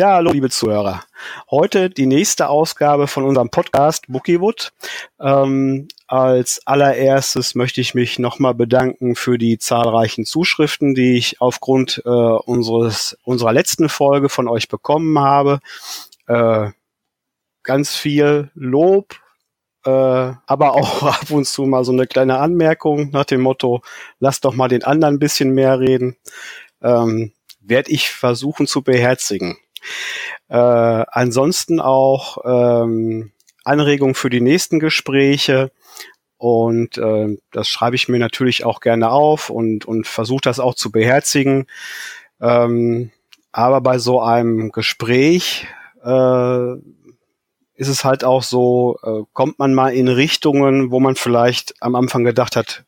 Ja, hallo liebe Zuhörer. Heute die nächste Ausgabe von unserem Podcast Bookiewood. Ähm, als allererstes möchte ich mich nochmal bedanken für die zahlreichen Zuschriften, die ich aufgrund äh, unseres, unserer letzten Folge von euch bekommen habe. Äh, ganz viel Lob, äh, aber auch ab und zu mal so eine kleine Anmerkung nach dem Motto, lass doch mal den anderen ein bisschen mehr reden. Ähm, werde ich versuchen zu beherzigen. Äh, ansonsten auch ähm, Anregungen für die nächsten Gespräche. Und äh, das schreibe ich mir natürlich auch gerne auf und, und versuche das auch zu beherzigen. Ähm, aber bei so einem Gespräch äh, ist es halt auch so, äh, kommt man mal in Richtungen, wo man vielleicht am Anfang gedacht hat,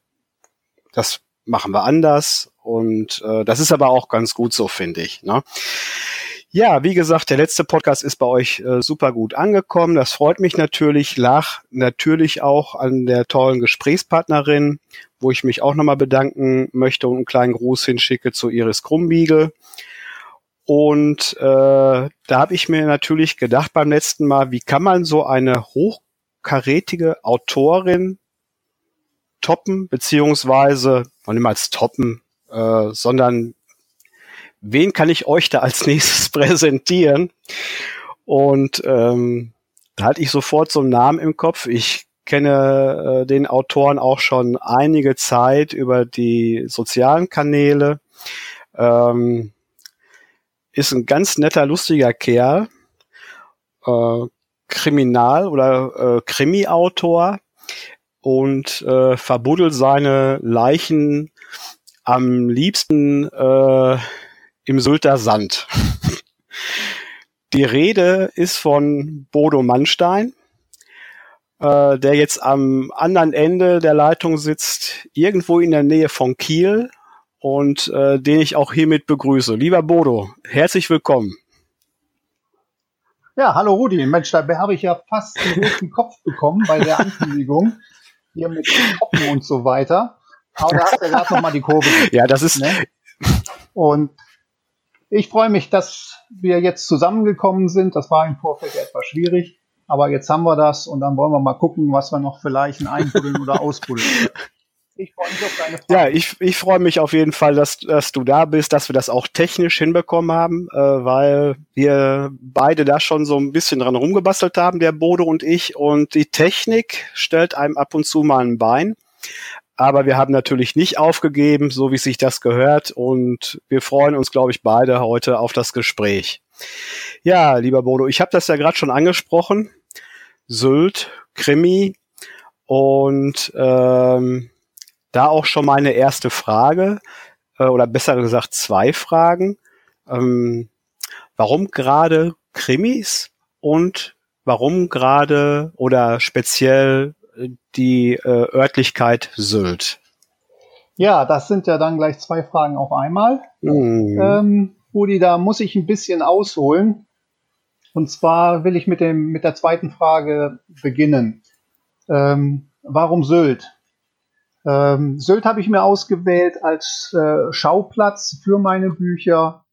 das machen wir anders. Und äh, das ist aber auch ganz gut so, finde ich. Ne? Ja, wie gesagt, der letzte Podcast ist bei euch äh, super gut angekommen. Das freut mich natürlich. Lach natürlich auch an der tollen Gesprächspartnerin, wo ich mich auch nochmal bedanken möchte und einen kleinen Gruß hinschicke zu Iris Krumbiegel. Und äh, da habe ich mir natürlich gedacht beim letzten Mal, wie kann man so eine hochkarätige Autorin toppen, beziehungsweise, man niemals toppen, äh, sondern wen kann ich euch da als nächstes präsentieren? Und ähm, da hatte ich sofort so einen Namen im Kopf. Ich kenne äh, den Autoren auch schon einige Zeit über die sozialen Kanäle. Ähm, ist ein ganz netter, lustiger Kerl. Äh, Kriminal- oder äh, Krimi-Autor und äh, verbuddelt seine Leichen am liebsten äh, im Sylter Sand. Die Rede ist von Bodo Mannstein, äh, der jetzt am anderen Ende der Leitung sitzt, irgendwo in der Nähe von Kiel und äh, den ich auch hiermit begrüße. Lieber Bodo, herzlich willkommen. Ja, hallo Rudi. Mensch, da habe ich ja fast einen roten Kopf bekommen bei der Ankündigung hier mit Koppen und so weiter. Aber da hast du ja gerade nochmal die Kurve. Ja, das ist. Ne? Und ich freue mich, dass wir jetzt zusammengekommen sind. Das war im Vorfeld etwas schwierig. Aber jetzt haben wir das und dann wollen wir mal gucken, was wir noch vielleicht einbuddeln oder ausbuddeln. Ich freue mich auf deine Frage. Ja, ich, ich freue mich auf jeden Fall, dass, dass du da bist, dass wir das auch technisch hinbekommen haben, äh, weil wir beide da schon so ein bisschen dran rumgebastelt haben, der Bodo und ich. Und die Technik stellt einem ab und zu mal ein Bein. Aber wir haben natürlich nicht aufgegeben, so wie sich das gehört. Und wir freuen uns, glaube ich, beide heute auf das Gespräch. Ja, lieber Bodo, ich habe das ja gerade schon angesprochen. Sylt, Krimi. Und ähm, da auch schon meine erste Frage, äh, oder besser gesagt zwei Fragen. Ähm, warum gerade Krimis und warum gerade oder speziell die äh, Örtlichkeit Sylt? Ja, das sind ja dann gleich zwei Fragen auf einmal. Mhm. Ähm, Rudi, da muss ich ein bisschen ausholen. Und zwar will ich mit, dem, mit der zweiten Frage beginnen. Ähm, warum Sylt? Ähm, Sylt habe ich mir ausgewählt als äh, Schauplatz für meine Bücher,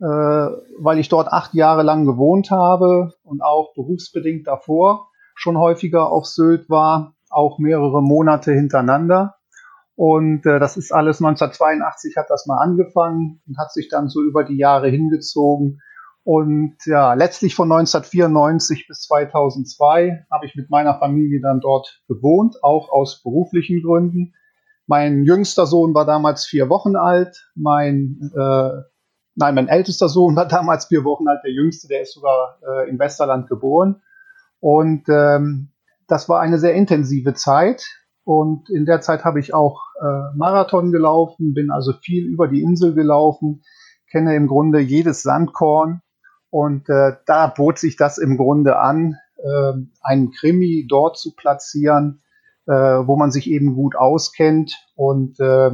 äh, weil ich dort acht Jahre lang gewohnt habe und auch berufsbedingt davor schon häufiger auf Sylt war, auch mehrere Monate hintereinander. Und äh, das ist alles 1982 hat das mal angefangen und hat sich dann so über die Jahre hingezogen. Und ja, letztlich von 1994 bis 2002 habe ich mit meiner Familie dann dort gewohnt, auch aus beruflichen Gründen. Mein jüngster Sohn war damals vier Wochen alt. Mein, äh, nein, mein ältester Sohn war damals vier Wochen alt. Der jüngste, der ist sogar äh, im Westerland geboren. Und ähm, das war eine sehr intensive Zeit. Und in der Zeit habe ich auch äh, Marathon gelaufen, bin also viel über die Insel gelaufen, kenne im Grunde jedes Sandkorn. Und äh, da bot sich das im Grunde an, äh, einen Krimi dort zu platzieren, äh, wo man sich eben gut auskennt und äh,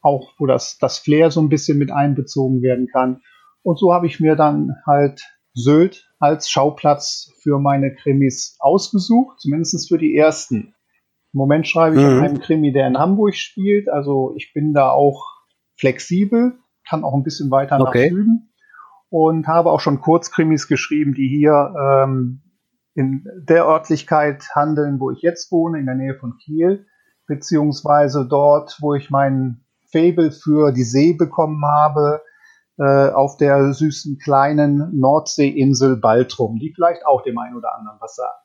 auch wo das, das Flair so ein bisschen mit einbezogen werden kann. Und so habe ich mir dann halt Sylt als Schauplatz für meine Krimis ausgesucht, zumindest für die ersten. Im Moment schreibe ich mhm. an einem Krimi, der in Hamburg spielt, also ich bin da auch flexibel, kann auch ein bisschen weiter okay. nach Süden. und habe auch schon Kurzkrimis geschrieben, die hier ähm, in der Örtlichkeit handeln, wo ich jetzt wohne, in der Nähe von Kiel, beziehungsweise dort, wo ich mein Fable für die See bekommen habe, auf der süßen kleinen Nordseeinsel Baltrum, die vielleicht auch dem einen oder anderen was sagt.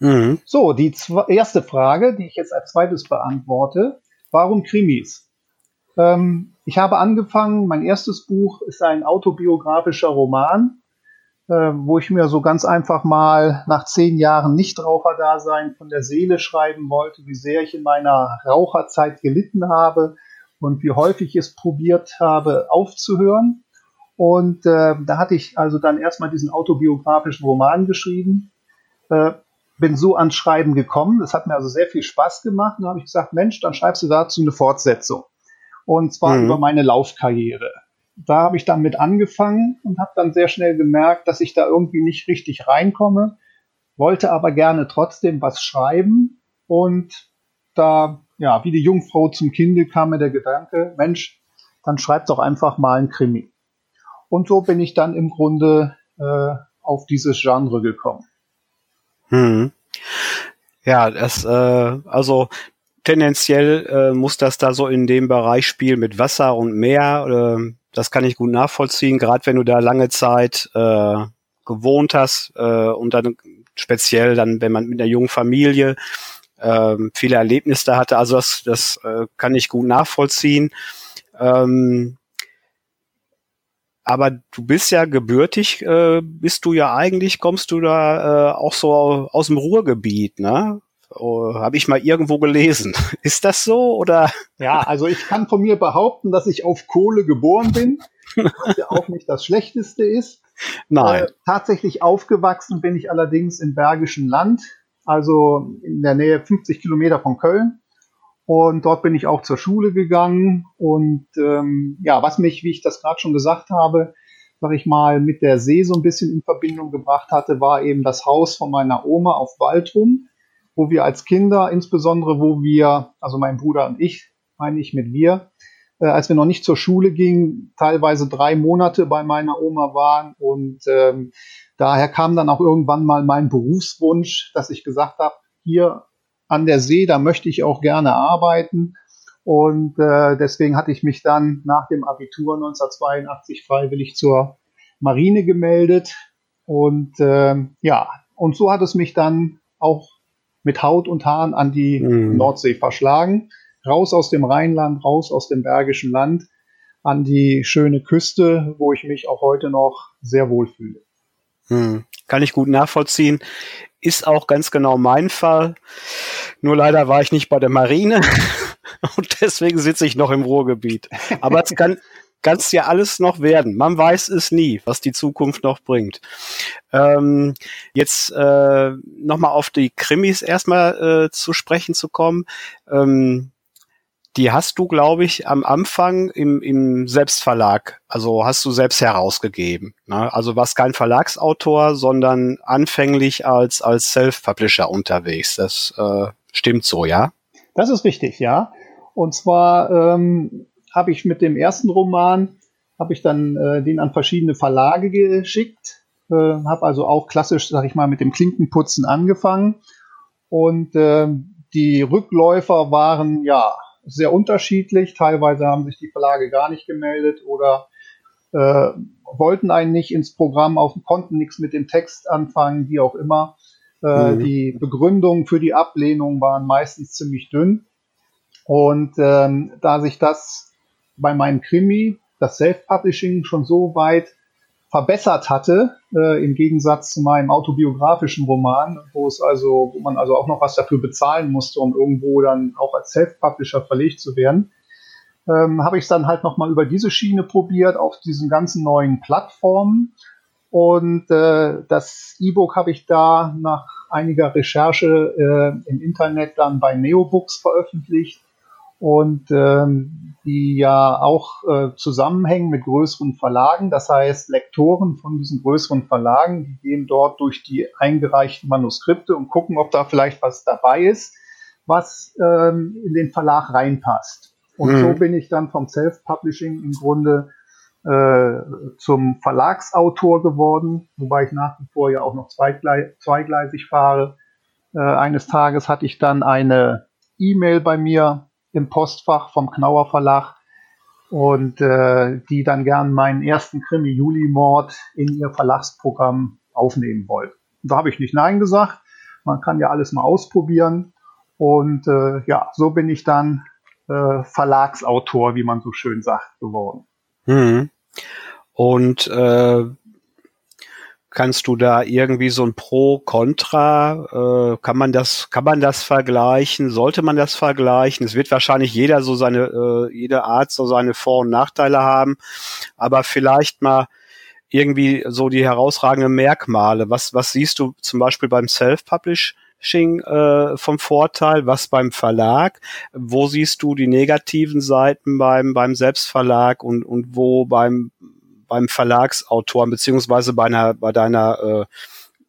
Mhm. So, die erste Frage, die ich jetzt als zweites beantworte, warum Krimis? Ähm, ich habe angefangen, mein erstes Buch ist ein autobiografischer Roman, äh, wo ich mir so ganz einfach mal nach zehn Jahren Nichtraucherdasein von der Seele schreiben wollte, wie sehr ich in meiner Raucherzeit gelitten habe und wie häufig ich es probiert habe aufzuhören. Und äh, da hatte ich also dann erstmal diesen autobiografischen Roman geschrieben. Äh, bin so ans Schreiben gekommen. Das hat mir also sehr viel Spaß gemacht. Und da habe ich gesagt, Mensch, dann schreibst du dazu eine Fortsetzung. Und zwar mhm. über meine Laufkarriere. Da habe ich dann mit angefangen und habe dann sehr schnell gemerkt, dass ich da irgendwie nicht richtig reinkomme, wollte aber gerne trotzdem was schreiben. Und da, ja, wie die Jungfrau zum Kinde kam mir der Gedanke, Mensch, dann schreib doch einfach mal ein Krimi. Und so bin ich dann im Grunde äh, auf dieses Genre gekommen. Hm. Ja, das, äh, also tendenziell äh, muss das da so in dem Bereich spielen mit Wasser und Meer. Äh, das kann ich gut nachvollziehen, gerade wenn du da lange Zeit äh, gewohnt hast äh, und dann speziell dann, wenn man mit einer jungen Familie äh, viele Erlebnisse hatte. Also das, das äh, kann ich gut nachvollziehen. Ähm, aber du bist ja gebürtig, äh, bist du ja eigentlich, kommst du da äh, auch so aus dem Ruhrgebiet, ne? Oh, Habe ich mal irgendwo gelesen. Ist das so oder? Ja, also ich kann von mir behaupten, dass ich auf Kohle geboren bin, was ja auch nicht das Schlechteste ist. Nein. Äh, tatsächlich aufgewachsen bin ich allerdings im Bergischen Land, also in der Nähe 50 Kilometer von Köln. Und dort bin ich auch zur Schule gegangen. Und ähm, ja, was mich, wie ich das gerade schon gesagt habe, sag ich mal, mit der See so ein bisschen in Verbindung gebracht hatte, war eben das Haus von meiner Oma auf Waldrum, wo wir als Kinder, insbesondere wo wir, also mein Bruder und ich, meine ich mit wir, äh, als wir noch nicht zur Schule gingen, teilweise drei Monate bei meiner Oma waren. Und ähm, daher kam dann auch irgendwann mal mein Berufswunsch, dass ich gesagt habe, hier an der See, da möchte ich auch gerne arbeiten. Und äh, deswegen hatte ich mich dann nach dem Abitur 1982 freiwillig zur Marine gemeldet. Und äh, ja, und so hat es mich dann auch mit Haut und Haaren an die mhm. Nordsee verschlagen. Raus aus dem Rheinland, raus aus dem Bergischen Land, an die schöne Küste, wo ich mich auch heute noch sehr wohl fühle. Hm. Kann ich gut nachvollziehen. Ist auch ganz genau mein Fall. Nur leider war ich nicht bei der Marine und deswegen sitze ich noch im Ruhrgebiet. Aber es kann, ganz ja alles noch werden. Man weiß es nie, was die Zukunft noch bringt. Ähm, jetzt äh, nochmal auf die Krimis erstmal äh, zu sprechen zu kommen. Ähm, die hast du, glaube ich, am Anfang im, im Selbstverlag, also hast du selbst herausgegeben. Ne? Also warst kein Verlagsautor, sondern anfänglich als, als Self-Publisher unterwegs. Das äh, stimmt so, ja? Das ist richtig, ja. Und zwar ähm, habe ich mit dem ersten Roman, habe ich dann äh, den an verschiedene Verlage geschickt, äh, habe also auch klassisch, sag ich mal, mit dem Klinkenputzen angefangen. Und äh, die Rückläufer waren ja sehr unterschiedlich. Teilweise haben sich die Verlage gar nicht gemeldet oder äh, wollten einen nicht ins Programm auf, konnten nichts mit dem Text anfangen, wie auch immer. Äh, mhm. Die Begründungen für die Ablehnung waren meistens ziemlich dünn. Und ähm, da sich das bei meinem Krimi, das Self-Publishing, schon so weit verbessert hatte, äh, im Gegensatz zu meinem autobiografischen Roman, wo es also, wo man also auch noch was dafür bezahlen musste, um irgendwo dann auch als Self-Publisher verlegt zu werden, ähm, habe ich es dann halt nochmal über diese Schiene probiert, auf diesen ganzen neuen Plattformen. Und äh, das E-Book habe ich da nach einiger Recherche äh, im Internet dann bei Neobooks veröffentlicht und ähm, die ja auch äh, zusammenhängen mit größeren Verlagen. Das heißt, Lektoren von diesen größeren Verlagen, die gehen dort durch die eingereichten Manuskripte und gucken, ob da vielleicht was dabei ist, was ähm, in den Verlag reinpasst. Und mhm. so bin ich dann vom Self-Publishing im Grunde äh, zum Verlagsautor geworden, wobei ich nach wie vor ja auch noch zweigleisig fahre. Äh, eines Tages hatte ich dann eine E-Mail bei mir im Postfach vom Knauer Verlag und äh, die dann gern meinen ersten Krimi Juli Mord in ihr Verlagsprogramm aufnehmen wollten. Da habe ich nicht Nein gesagt. Man kann ja alles mal ausprobieren. Und äh, ja, so bin ich dann äh, Verlagsautor, wie man so schön sagt, geworden. Hm. Und äh, kannst du da irgendwie so ein Pro, Contra, äh, kann man das, kann man das vergleichen? Sollte man das vergleichen? Es wird wahrscheinlich jeder so seine, äh, jede Art so seine Vor- und Nachteile haben, aber vielleicht mal irgendwie so die herausragenden Merkmale. Was, was siehst du zum Beispiel beim Self-Publishing äh, vom Vorteil, was beim Verlag? Wo siehst du die negativen Seiten beim, beim Selbstverlag und, und wo beim, beim Verlagsautor beziehungsweise bei, einer, bei deiner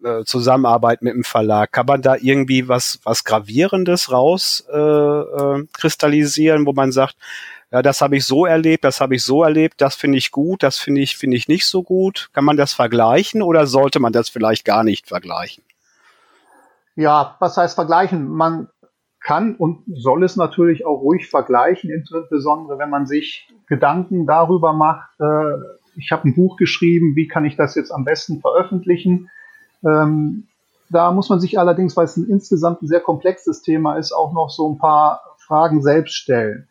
äh, äh, Zusammenarbeit mit dem Verlag? Kann man da irgendwie was, was Gravierendes raus äh, äh, kristallisieren, wo man sagt, ja, das habe ich so erlebt, das habe ich so erlebt, das finde ich gut, das finde ich, finde ich nicht so gut. Kann man das vergleichen oder sollte man das vielleicht gar nicht vergleichen? Ja, was heißt vergleichen? Man kann und soll es natürlich auch ruhig vergleichen, insbesondere wenn man sich Gedanken darüber macht, äh, ich habe ein Buch geschrieben, wie kann ich das jetzt am besten veröffentlichen? Ähm, da muss man sich allerdings, weil es ein insgesamt ein sehr komplexes Thema ist, auch noch so ein paar Fragen selbst stellen.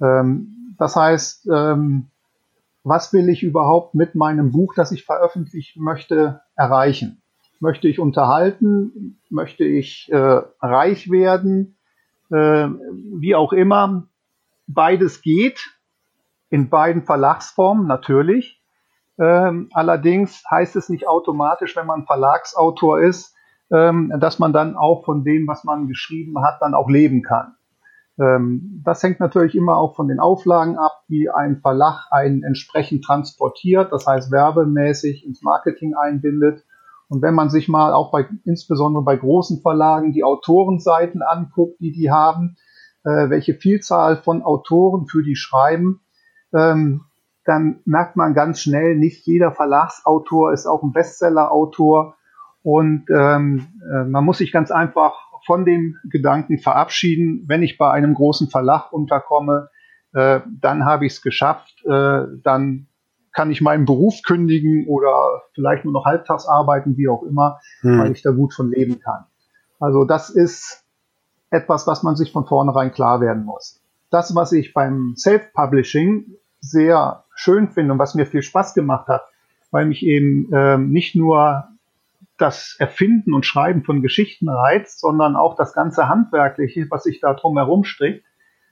Ähm, das heißt, ähm, was will ich überhaupt mit meinem Buch, das ich veröffentlichen möchte, erreichen? Möchte ich unterhalten? Möchte ich äh, reich werden? Äh, wie auch immer. Beides geht. In beiden Verlagsformen natürlich. Ähm, allerdings heißt es nicht automatisch, wenn man Verlagsautor ist, ähm, dass man dann auch von dem, was man geschrieben hat, dann auch leben kann. Ähm, das hängt natürlich immer auch von den Auflagen ab, die ein Verlag einen entsprechend transportiert, das heißt werbemäßig ins Marketing einbindet. Und wenn man sich mal auch bei, insbesondere bei großen Verlagen die Autorenseiten anguckt, die die haben, äh, welche Vielzahl von Autoren für die schreiben, ähm, dann merkt man ganz schnell, nicht jeder Verlagsautor ist auch ein Bestsellerautor. Und ähm, äh, man muss sich ganz einfach von dem Gedanken verabschieden, wenn ich bei einem großen Verlag unterkomme, äh, dann habe ich es geschafft, äh, dann kann ich meinen Beruf kündigen oder vielleicht nur noch halbtags arbeiten, wie auch immer, hm. weil ich da gut von leben kann. Also das ist etwas, was man sich von vornherein klar werden muss. Das, was ich beim Self-Publishing sehr schön finde und was mir viel Spaß gemacht hat, weil mich eben ähm, nicht nur das Erfinden und Schreiben von Geschichten reizt, sondern auch das ganze Handwerkliche, was sich da drumherum strickt.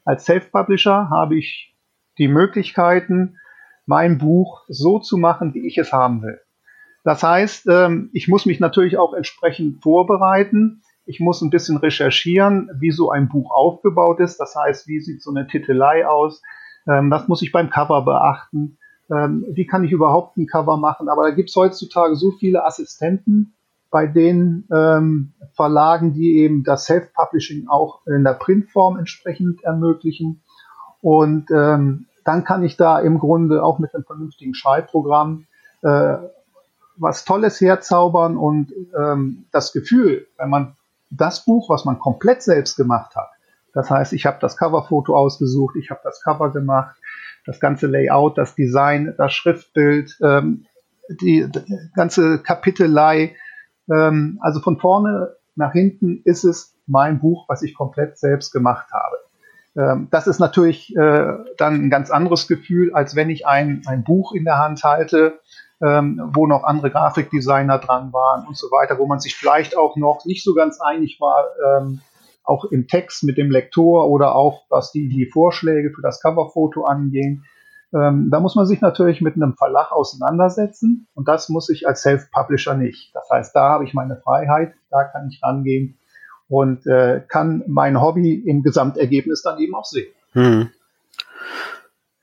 Als Self-Publisher habe ich die Möglichkeiten, mein Buch so zu machen, wie ich es haben will. Das heißt, ähm, ich muss mich natürlich auch entsprechend vorbereiten. Ich muss ein bisschen recherchieren, wie so ein Buch aufgebaut ist. Das heißt, wie sieht so eine Titelei aus? Ähm, was muss ich beim Cover beachten? ähm, wie kann ich überhaupt ein Cover machen. Aber da gibt es heutzutage so viele Assistenten bei den ähm, Verlagen, die eben das Self-Publishing auch in der Printform entsprechend ermöglichen. Und ähm, dann kann ich da im Grunde auch mit einem vernünftigen Schreibprogramm äh, was Tolles herzaubern und ähm, das Gefühl, wenn man das Buch, was man komplett selbst gemacht hat, das heißt, ich habe das Coverfoto ausgesucht, ich habe das Cover gemacht, das ganze Layout, das Design, das Schriftbild, ähm, die, die, ganze Kapitelei. Ähm, also von vorne nach hinten ist es mein Buch, was ich komplett selbst gemacht habe. Ähm, das ist natürlich äh, dann ein ganz anderes Gefühl, als wenn ich ein, ein Buch in der Hand halte, ähm, wo noch andere Grafikdesigner dran waren und so weiter, wo man sich vielleicht auch noch nicht so ganz einig war, ähm, auch im Text mit dem Lektor oder auch was die, die Vorschläge für das Coverfoto angehen. Ähm, da muss man sich natürlich mit einem Verlag auseinandersetzen und das muss ich als Self-Publisher nicht. Das heißt, da habe ich meine Freiheit, da kann ich rangehen und äh, kann mein Hobby im Gesamtergebnis dann eben auch sehen. Hm.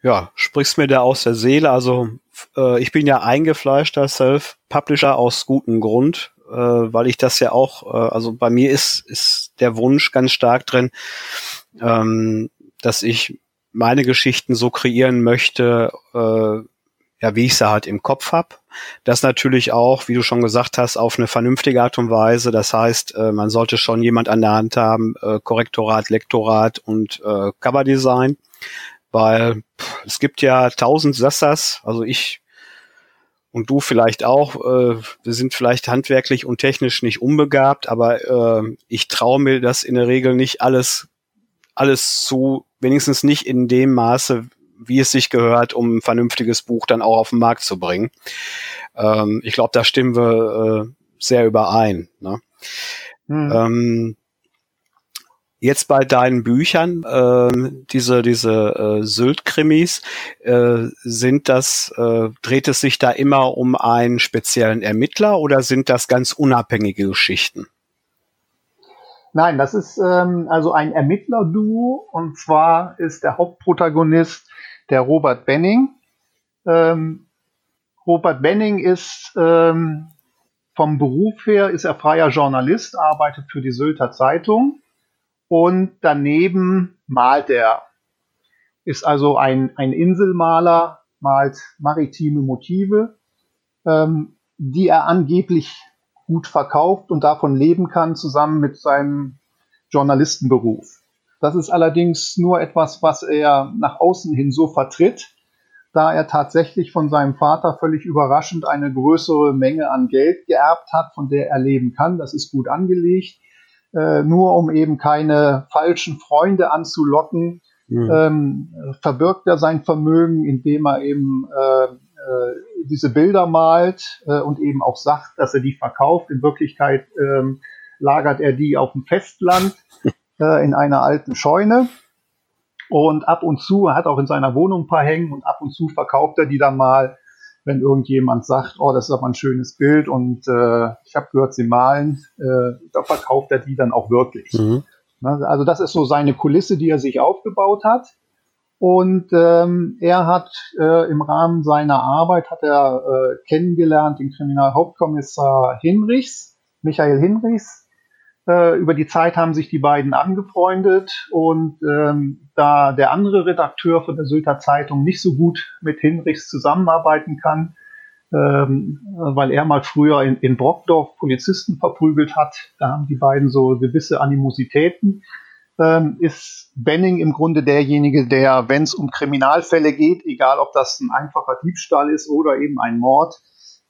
Ja, sprichst mir da aus der Seele. Also äh, ich bin ja eingefleischter Self-Publisher aus gutem Grund äh, weil ich das ja auch, äh, also bei mir ist, ist der Wunsch ganz stark drin, ähm, dass ich meine Geschichten so kreieren möchte, äh, ja, wie ich sie halt im Kopf hab. Das natürlich auch, wie du schon gesagt hast, auf eine vernünftige Art und Weise. Das heißt, äh, man sollte schon jemand an der Hand haben, äh, Korrektorat, Lektorat und äh, Coverdesign, weil pff, es gibt ja tausend Sassas. Also ich und du vielleicht auch. Äh, wir sind vielleicht handwerklich und technisch nicht unbegabt, aber äh, ich traue mir das in der Regel nicht alles alles zu, wenigstens nicht in dem Maße, wie es sich gehört, um ein vernünftiges Buch dann auch auf den Markt zu bringen. Ähm, ich glaube, da stimmen wir äh, sehr überein. Ne? Hm. Ähm, Jetzt bei deinen Büchern, äh, diese, diese äh, Sylt-Krimis, äh, sind das, äh, dreht es sich da immer um einen speziellen Ermittler oder sind das ganz unabhängige Geschichten? Nein, das ist ähm, also ein Ermittler-Duo und zwar ist der Hauptprotagonist der Robert Benning. Ähm, Robert Benning ist ähm, vom Beruf her ist er freier Journalist, arbeitet für die Sylter Zeitung und daneben malt er. Ist also ein, ein Inselmaler, malt maritime Motive, ähm, die er angeblich gut verkauft und davon leben kann, zusammen mit seinem Journalistenberuf. Das ist allerdings nur etwas, was er nach außen hin so vertritt, da er tatsächlich von seinem Vater völlig überraschend eine größere Menge an Geld geerbt hat, von der er leben kann. Das ist gut angelegt äh, nur um eben keine falschen Freunde anzulocken, mhm. ähm, verbirgt er sein Vermögen, indem er eben äh, äh, diese Bilder malt äh, und eben auch sagt, dass er die verkauft. In Wirklichkeit ähm, lagert er die auf dem Festland äh, in einer alten Scheune. Und ab und zu, er hat auch in seiner Wohnung ein paar hängen und ab und zu verkauft er die dann mal wenn irgendjemand sagt, oh, das ist aber ein schönes Bild und äh, ich habe gehört, sie malen, äh, da verkauft er die dann auch wirklich. Mhm. Ne, also das ist so seine Kulisse, die er sich aufgebaut hat. Und ähm, er hat äh, im Rahmen seiner Arbeit hat er äh, kennengelernt den Kriminalhauptkommissar Hinrichs, Michael Hinrichs, äh, über die Zeit haben sich die beiden angefreundet und ähm, da der andere Redakteur von der Sylter Zeitung nicht so gut mit Hinrichs zusammenarbeiten kann, ähm, weil er mal früher in, in Brockdorf Polizisten verprügelt hat, da haben die beiden so gewisse Animositäten, ähm, ist Benning im Grunde derjenige, der, wenn es um Kriminalfälle geht, egal ob das ein einfacher Diebstahl ist oder eben ein Mord,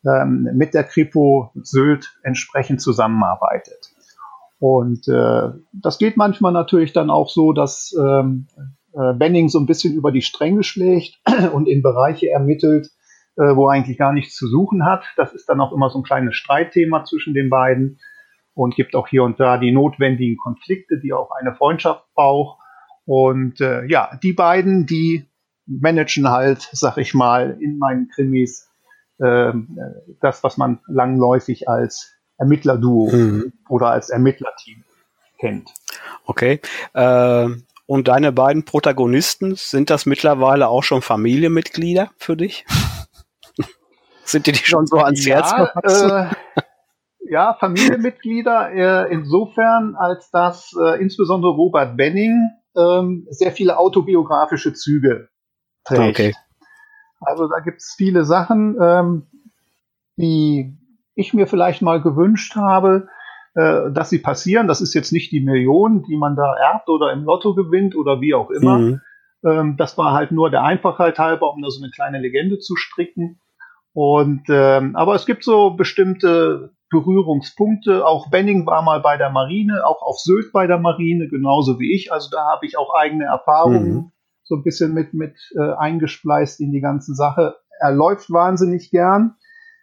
ähm, mit der Kripo Sylt entsprechend zusammenarbeitet. Und äh, das geht manchmal natürlich dann auch so, dass ähm, äh, Benning so ein bisschen über die Stränge schlägt und in Bereiche ermittelt, äh, wo er eigentlich gar nichts zu suchen hat. Das ist dann auch immer so ein kleines Streitthema zwischen den beiden und gibt auch hier und da die notwendigen Konflikte, die auch eine Freundschaft braucht. Und äh, ja, die beiden, die managen halt, sag ich mal, in meinen Krimis äh, das, was man langläufig als Ermittlerduo mhm. oder als Ermittlerteam kennt. Okay. Äh, und deine beiden Protagonisten, sind das mittlerweile auch schon Familienmitglieder für dich? sind die, die schon so ans ja, Herz gewachsen? Äh, ja, Familienmitglieder äh, insofern, als dass äh, insbesondere Robert Benning ähm, sehr viele autobiografische Züge trägt. Okay. Also da gibt es viele Sachen, ähm, die ich mir vielleicht mal gewünscht habe, äh, dass sie passieren. Das ist jetzt nicht die Million, die man da erbt oder im Lotto gewinnt oder wie auch immer. Mhm. Ähm, das war halt nur der Einfachheit halber, um da so eine kleine Legende zu stricken. Und ähm, aber es gibt so bestimmte Berührungspunkte. Auch Benning war mal bei der Marine, auch auf Sylt bei der Marine, genauso wie ich. Also da habe ich auch eigene Erfahrungen mhm. so ein bisschen mit mit äh, eingespleist in die ganze Sache. Er läuft wahnsinnig gern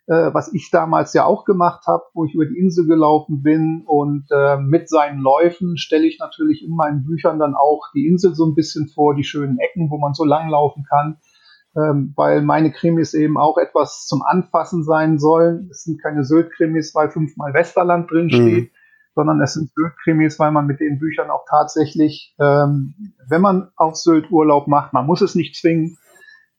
äh, was ich damals ja auch gemacht habe, wo ich über die Insel gelaufen bin. Und äh, mit seinen Läufen stelle ich natürlich in meinen Büchern dann auch die Insel so ein bisschen vor, die schönen Ecken, wo man so langlaufen kann. Ähm, weil meine Krimis eben auch etwas zum Anfassen sein sollen. Es sind keine Sylt-Krimis, weil fünfmal Westerland drin steht, mhm. sondern es sind Sylt-Krimis, weil man mit den Büchern auch tatsächlich, ähm, wenn man auf Sylt Urlaub macht, man muss es nicht zwingen,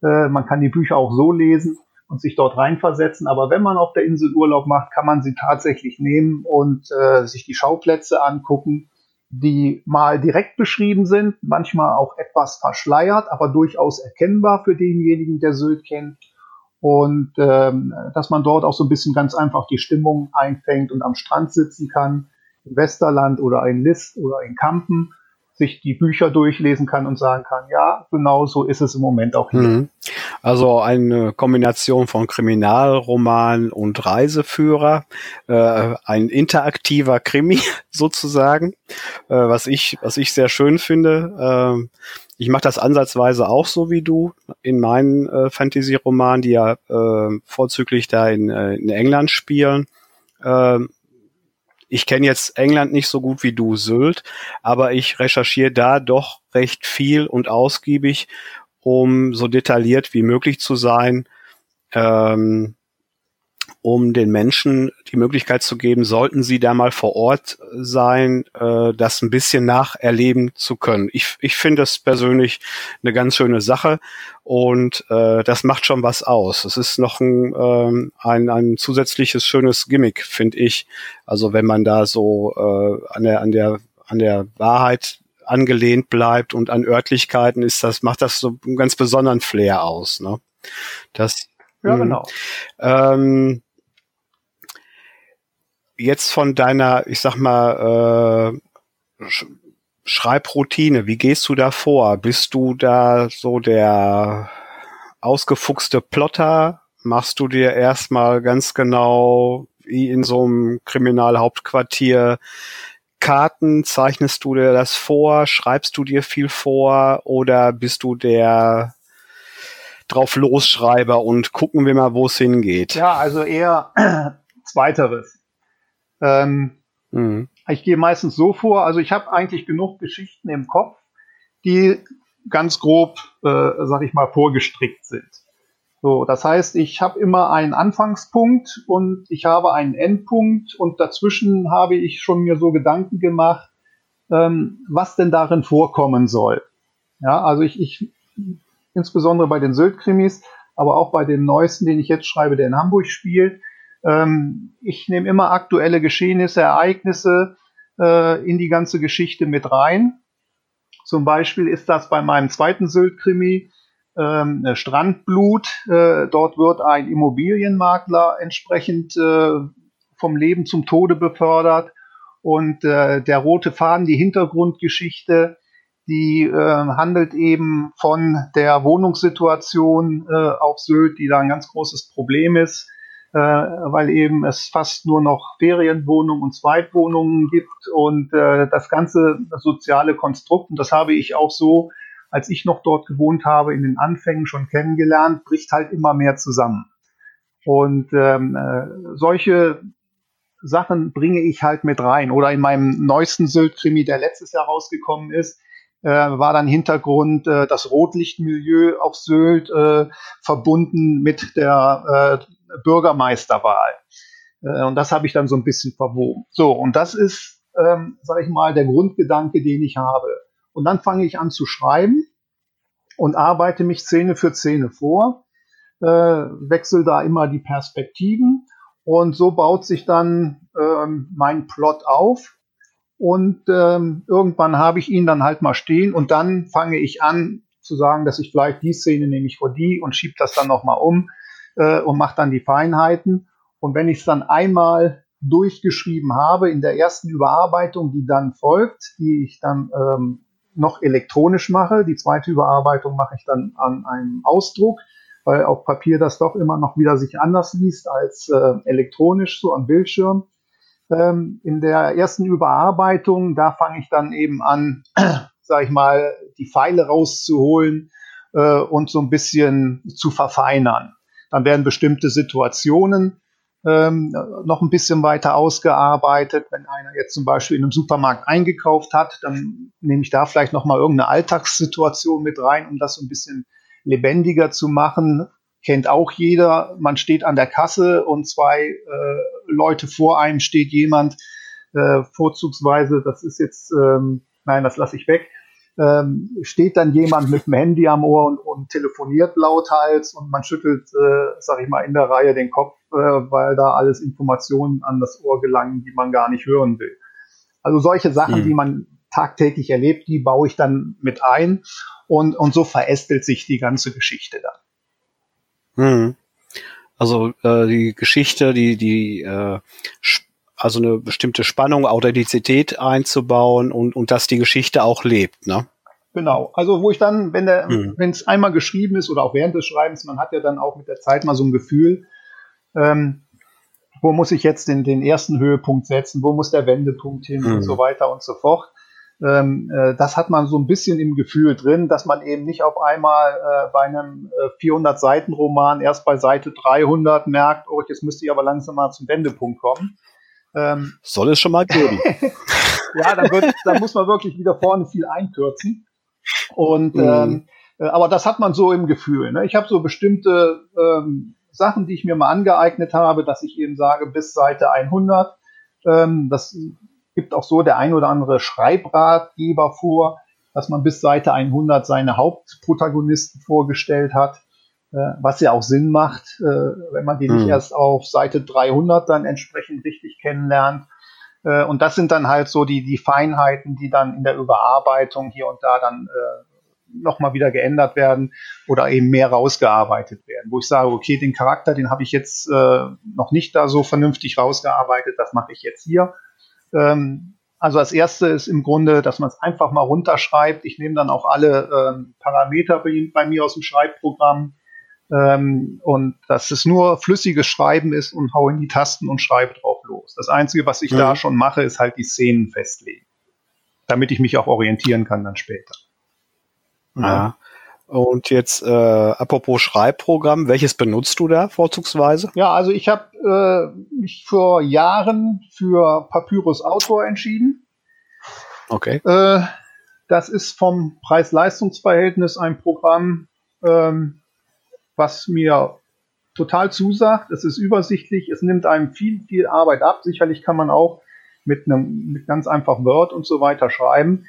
äh, man kann die Bücher auch so lesen, und sich dort reinversetzen. Aber wenn man auf der Insel Urlaub macht, kann man sie tatsächlich nehmen und äh, sich die Schauplätze angucken, die mal direkt beschrieben sind, manchmal auch etwas verschleiert, aber durchaus erkennbar für denjenigen, der Sylt kennt. und ähm, dass man dort auch so ein bisschen ganz einfach die Stimmung einfängt und am Strand sitzen kann, im Westerland oder in List oder in Kampen sich die Bücher durchlesen kann und sagen kann, ja, genau so ist es im Moment auch hier. Mhm. Also eine Kombination von Kriminalroman und Reiseführer, äh, ein interaktiver Krimi sozusagen, äh, was ich was ich sehr schön finde. Äh, ich mache das ansatzweise auch so wie du in meinen äh, Fantasy-Romanen, die ja äh, vorzüglich da in, äh, in England spielen. Äh, ich kenne jetzt England nicht so gut wie du Sylt, aber ich recherchiere da doch recht viel und ausgiebig, um so detailliert wie möglich zu sein. Ähm, um den Menschen die Möglichkeit zu geben, sollten sie da mal vor Ort sein, äh, das ein bisschen nacherleben zu können. Ich, ich finde es persönlich eine ganz schöne Sache und äh, das macht schon was aus. Es ist noch ein, ähm, ein, ein zusätzliches schönes Gimmick, finde ich. Also wenn man da so äh, an der, an der, an der Wahrheit angelehnt bleibt und an Örtlichkeiten ist das, macht das so einen ganz besonderen Flair aus. Ne? Das, ja, genau. Ähm, jetzt von deiner, ich sag mal, äh, Schreibroutine, wie gehst du da vor? Bist du da so der ausgefuchste Plotter? Machst du dir erstmal ganz genau wie in so einem Kriminalhauptquartier Karten? Zeichnest du dir das vor? Schreibst du dir viel vor? Oder bist du der drauf Losschreiber und gucken wir mal, wo es hingeht? Ja, also eher zweiteres. Ähm, mhm. Ich gehe meistens so vor, also ich habe eigentlich genug Geschichten im Kopf, die ganz grob, äh, sag ich mal, vorgestrickt sind. So, das heißt, ich habe immer einen Anfangspunkt und ich habe einen Endpunkt und dazwischen habe ich schon mir so Gedanken gemacht, ähm, was denn darin vorkommen soll. Ja, also ich, ich insbesondere bei den Sylt-Krimis, aber auch bei dem neuesten, den ich jetzt schreibe, der in Hamburg spielt, ähm, ich nehme immer aktuelle Geschehnisse, Ereignisse äh, in die ganze Geschichte mit rein. Zum Beispiel ist das bei meinem zweiten Sylt-Krimi ähm, Strandblut. Äh, dort wird ein Immobilienmakler entsprechend äh, vom Leben zum Tode befördert. Und äh, der rote Faden, die Hintergrundgeschichte, die äh, handelt eben von der Wohnungssituation äh, auf Sylt, die da ein ganz großes Problem ist äh, weil eben es fast nur noch Ferienwohnungen und Zweitwohnungen gibt und äh, das ganze soziale Konstrukt, und das habe ich auch so, als ich noch dort gewohnt habe, in den Anfängen schon kennengelernt, bricht halt immer mehr zusammen. Und ähm, äh, solche Sachen bringe ich halt mit rein. Oder in meinem neuesten Sylt-Krimi, der letztes Jahr rausgekommen ist, äh, war dann Hintergrund äh, das Rotlichtmilieu auf Sylt äh, verbunden mit der äh, Bürgermeisterwahl. Äh, und das habe ich dann so ein bisschen verwoben. So, und das ist, ähm, sage ich mal, der Grundgedanke, den ich habe. Und dann fange ich an zu schreiben und arbeite mich Szene für Szene vor, äh, wechsle da immer die Perspektiven und so baut sich dann ähm, mein Plot auf. Und ähm, irgendwann habe ich ihn dann halt mal stehen und dann fange ich an zu sagen, dass ich vielleicht die Szene nehme ich vor die und schiebe das dann nochmal um äh, und mache dann die Feinheiten. Und wenn ich es dann einmal durchgeschrieben habe in der ersten Überarbeitung, die dann folgt, die ich dann ähm, noch elektronisch mache, die zweite Überarbeitung mache ich dann an einem Ausdruck, weil auf Papier das doch immer noch wieder sich anders liest als äh, elektronisch so am Bildschirm. Ähm, in der ersten Überarbeitung, da fange ich dann eben an, sage ich mal, die Pfeile rauszuholen äh, und so ein bisschen zu verfeinern. Dann werden bestimmte Situationen ähm, noch ein bisschen weiter ausgearbeitet. Wenn einer jetzt zum Beispiel in einem Supermarkt eingekauft hat, dann nehme ich da vielleicht noch mal irgendeine Alltagssituation mit rein, um das so ein bisschen lebendiger zu machen. Kennt auch jeder. Man steht an der Kasse und zwei äh, Leute vor einem steht jemand, äh, vorzugsweise, das ist jetzt, ähm, nein, das lasse ich weg, ähm, steht dann jemand mit dem Handy am Ohr und, und telefoniert lauthals und man schüttelt, äh, sag ich mal, in der Reihe den Kopf, äh, weil da alles Informationen an das Ohr gelangen, die man gar nicht hören will. Also solche Sachen, mhm. die man tagtäglich erlebt, die baue ich dann mit ein und, und so verästelt sich die ganze Geschichte dann. Mhm. Also äh, die Geschichte, die, die äh, also eine bestimmte Spannung, Authentizität einzubauen und, und dass die Geschichte auch lebt, ne? Genau. Also wo ich dann, wenn der, mhm. wenn es einmal geschrieben ist oder auch während des Schreibens, man hat ja dann auch mit der Zeit mal so ein Gefühl, ähm, wo muss ich jetzt den, den ersten Höhepunkt setzen, wo muss der Wendepunkt hin mhm. und so weiter und so fort. Ähm, äh, das hat man so ein bisschen im Gefühl drin, dass man eben nicht auf einmal äh, bei einem äh, 400 Seiten Roman erst bei Seite 300 merkt, oh, jetzt müsste ich aber langsam mal zum Wendepunkt kommen. Ähm, Soll es schon mal geben. ja, dann, wird, dann muss man wirklich wieder vorne viel einkürzen. Und mhm. ähm, äh, aber das hat man so im Gefühl. Ne? Ich habe so bestimmte ähm, Sachen, die ich mir mal angeeignet habe, dass ich eben sage, bis Seite 100. Ähm, das gibt auch so der ein oder andere Schreibratgeber vor, dass man bis Seite 100 seine Hauptprotagonisten vorgestellt hat, was ja auch Sinn macht, äh, wenn man die mhm. nicht erst auf Seite 300 dann entsprechend richtig kennenlernt. Äh, und das sind dann halt so die, die Feinheiten, die dann in der Überarbeitung hier und da dann äh, nochmal wieder geändert werden oder eben mehr rausgearbeitet werden. Wo ich sage, okay, den Charakter, den habe ich jetzt äh, noch nicht da so vernünftig rausgearbeitet, das mache ich jetzt hier. Ähm, also das erste ist im Grunde, dass man es einfach mal runterschreibt. Ich nehme dann auch alle ähm, Parameter bei, bei, mir aus dem Schreibprogramm ähm, und dass es nur flüssiges Schreiben ist und hau in die Tasten und schreibe drauf los. Das Einzige, was ich mhm. da schon mache, ist halt die Szenen festlegen, damit ich mich auch orientieren kann dann später. Ja. Und jetzt äh, apropos Schreibprogramm, welches benutzt du da vorzugsweise? Ja, also ich habe äh, mich vor Jahren für Papyrus Autor entschieden. Okay. Äh, das ist vom Preis-Leistungs-Verhältnis ein Programm, ähm, was mir total zusagt. Es ist übersichtlich, es nimmt einem viel, viel Arbeit ab. Sicherlich kann man auch mit einem mit ganz einfach Word und so weiter schreiben.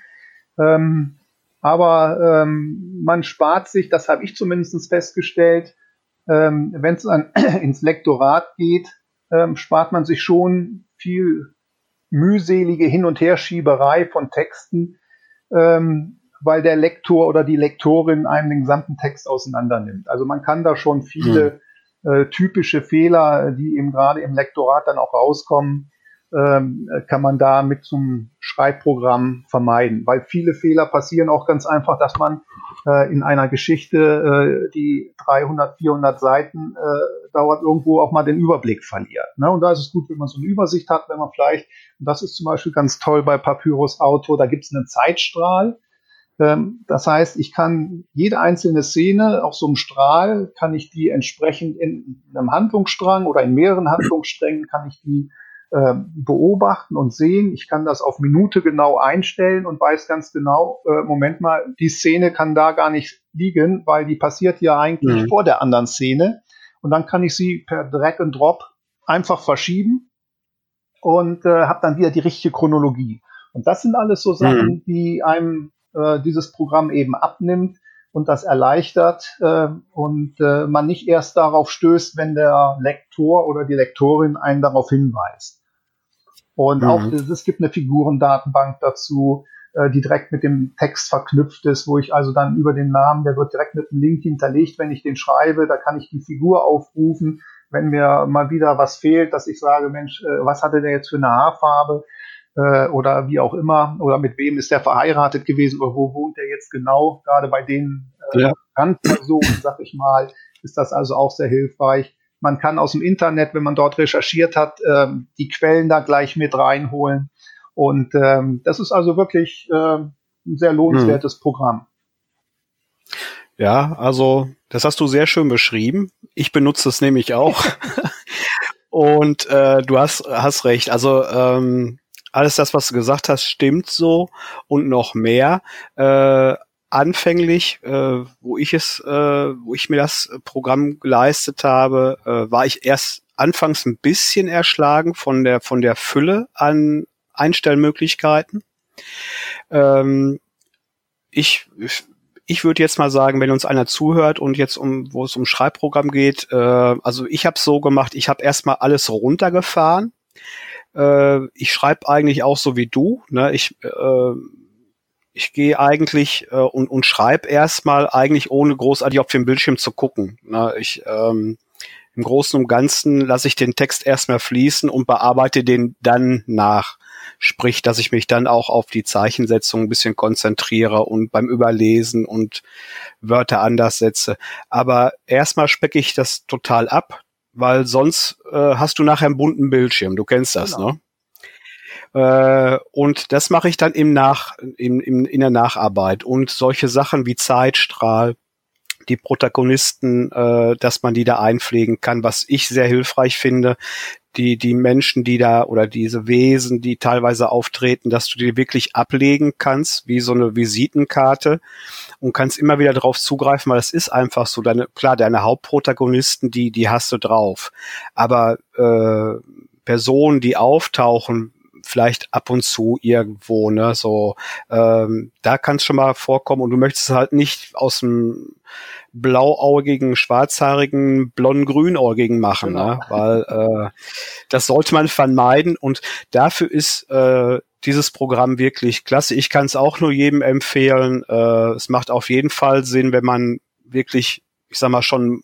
Ähm, aber ähm, man spart sich, das habe ich zumindest festgestellt, ähm, wenn es ins Lektorat geht, ähm, spart man sich schon viel mühselige Hin- und Herschieberei von Texten, ähm, weil der Lektor oder die Lektorin einem den gesamten Text auseinander nimmt. Also man kann da schon viele mhm. äh, typische Fehler, die eben gerade im Lektorat dann auch rauskommen, ähm, kann man da mit zum Schreibprogramm vermeiden, weil viele Fehler passieren auch ganz einfach, dass man äh, in einer Geschichte, äh, die 300, 400 Seiten äh, dauert, irgendwo auch mal den Überblick verliert. Ne? Und da ist es gut, wenn man so eine Übersicht hat, wenn man vielleicht, und das ist zum Beispiel ganz toll bei Papyrus Auto, da gibt es einen Zeitstrahl. Ähm, das heißt, ich kann jede einzelne Szene auf so einem Strahl, kann ich die entsprechend in einem Handlungsstrang oder in mehreren Handlungssträngen, kann ich die äh, beobachten und sehen. Ich kann das auf Minute genau einstellen und weiß ganz genau, äh, Moment mal, die Szene kann da gar nicht liegen, weil die passiert ja eigentlich mhm. vor der anderen Szene. Und dann kann ich sie per Drag and Drop einfach verschieben und äh, habe dann wieder die richtige Chronologie. Und das sind alles so Sachen, mhm. die einem äh, dieses Programm eben abnimmt, und das erleichtert äh, und äh, man nicht erst darauf stößt, wenn der Lektor oder die Lektorin einen darauf hinweist. Und mhm. auch es gibt eine Figurendatenbank dazu, äh, die direkt mit dem Text verknüpft ist, wo ich also dann über den Namen, der wird direkt mit einem Link hinterlegt, wenn ich den schreibe, da kann ich die Figur aufrufen, wenn mir mal wieder was fehlt, dass ich sage, Mensch, äh, was hatte der jetzt für eine Haarfarbe? Äh, oder wie auch immer, oder mit wem ist der verheiratet gewesen oder wo wohnt er jetzt genau, gerade bei den äh, ja. Randpersonen, sag ich mal, ist das also auch sehr hilfreich. Man kann aus dem Internet, wenn man dort recherchiert hat, ähm, die Quellen da gleich mit reinholen. Und ähm, das ist also wirklich äh, ein sehr lohnenswertes hm. Programm. Ja, also das hast du sehr schön beschrieben. Ich benutze es nämlich auch. Und äh, du hast, hast recht. Also ähm, alles das, was du gesagt hast, stimmt so und noch mehr. Äh, anfänglich, äh, wo ich es, äh, wo ich mir das Programm geleistet habe, äh, war ich erst anfangs ein bisschen erschlagen von der von der Fülle an Einstellmöglichkeiten. Ähm, ich ich würde jetzt mal sagen, wenn uns einer zuhört und jetzt um, wo es um Schreibprogramm geht, äh, also ich habe so gemacht, ich habe erstmal alles runtergefahren, äh, ich schreibe eigentlich auch so wie du. Ne? Ich, äh, ich gehe eigentlich äh, und, und schreibe erstmal eigentlich ohne großartig auf den Bildschirm zu gucken. Ne? Ich ähm, im Großen und Ganzen lasse ich den Text erstmal fließen und bearbeite den dann nach. Sprich, dass ich mich dann auch auf die Zeichensetzung ein bisschen konzentriere und beim Überlesen und Wörter anders setze. Aber erstmal specke ich das total ab, weil sonst äh, hast du nachher einen bunten Bildschirm. Du kennst das, genau. ne? Äh, und das mache ich dann im Nach, im, im, in der Nacharbeit. Und solche Sachen wie Zeitstrahl, die Protagonisten, äh, dass man die da einpflegen kann, was ich sehr hilfreich finde. Die, die Menschen, die da oder diese Wesen, die teilweise auftreten, dass du die wirklich ablegen kannst, wie so eine Visitenkarte und kannst immer wieder drauf zugreifen, weil es ist einfach so, deine, klar, deine Hauptprotagonisten, die, die hast du drauf. Aber äh, Personen, die auftauchen, vielleicht ab und zu irgendwo, ne? So, ähm, da kann es schon mal vorkommen und du möchtest halt nicht aus dem blauaugigen, schwarzhaarigen, blond-grünäugigen machen, genau. ne? weil äh, das sollte man vermeiden und dafür ist äh, dieses Programm wirklich klasse. Ich kann es auch nur jedem empfehlen. Äh, es macht auf jeden Fall Sinn, wenn man wirklich, ich sag mal, schon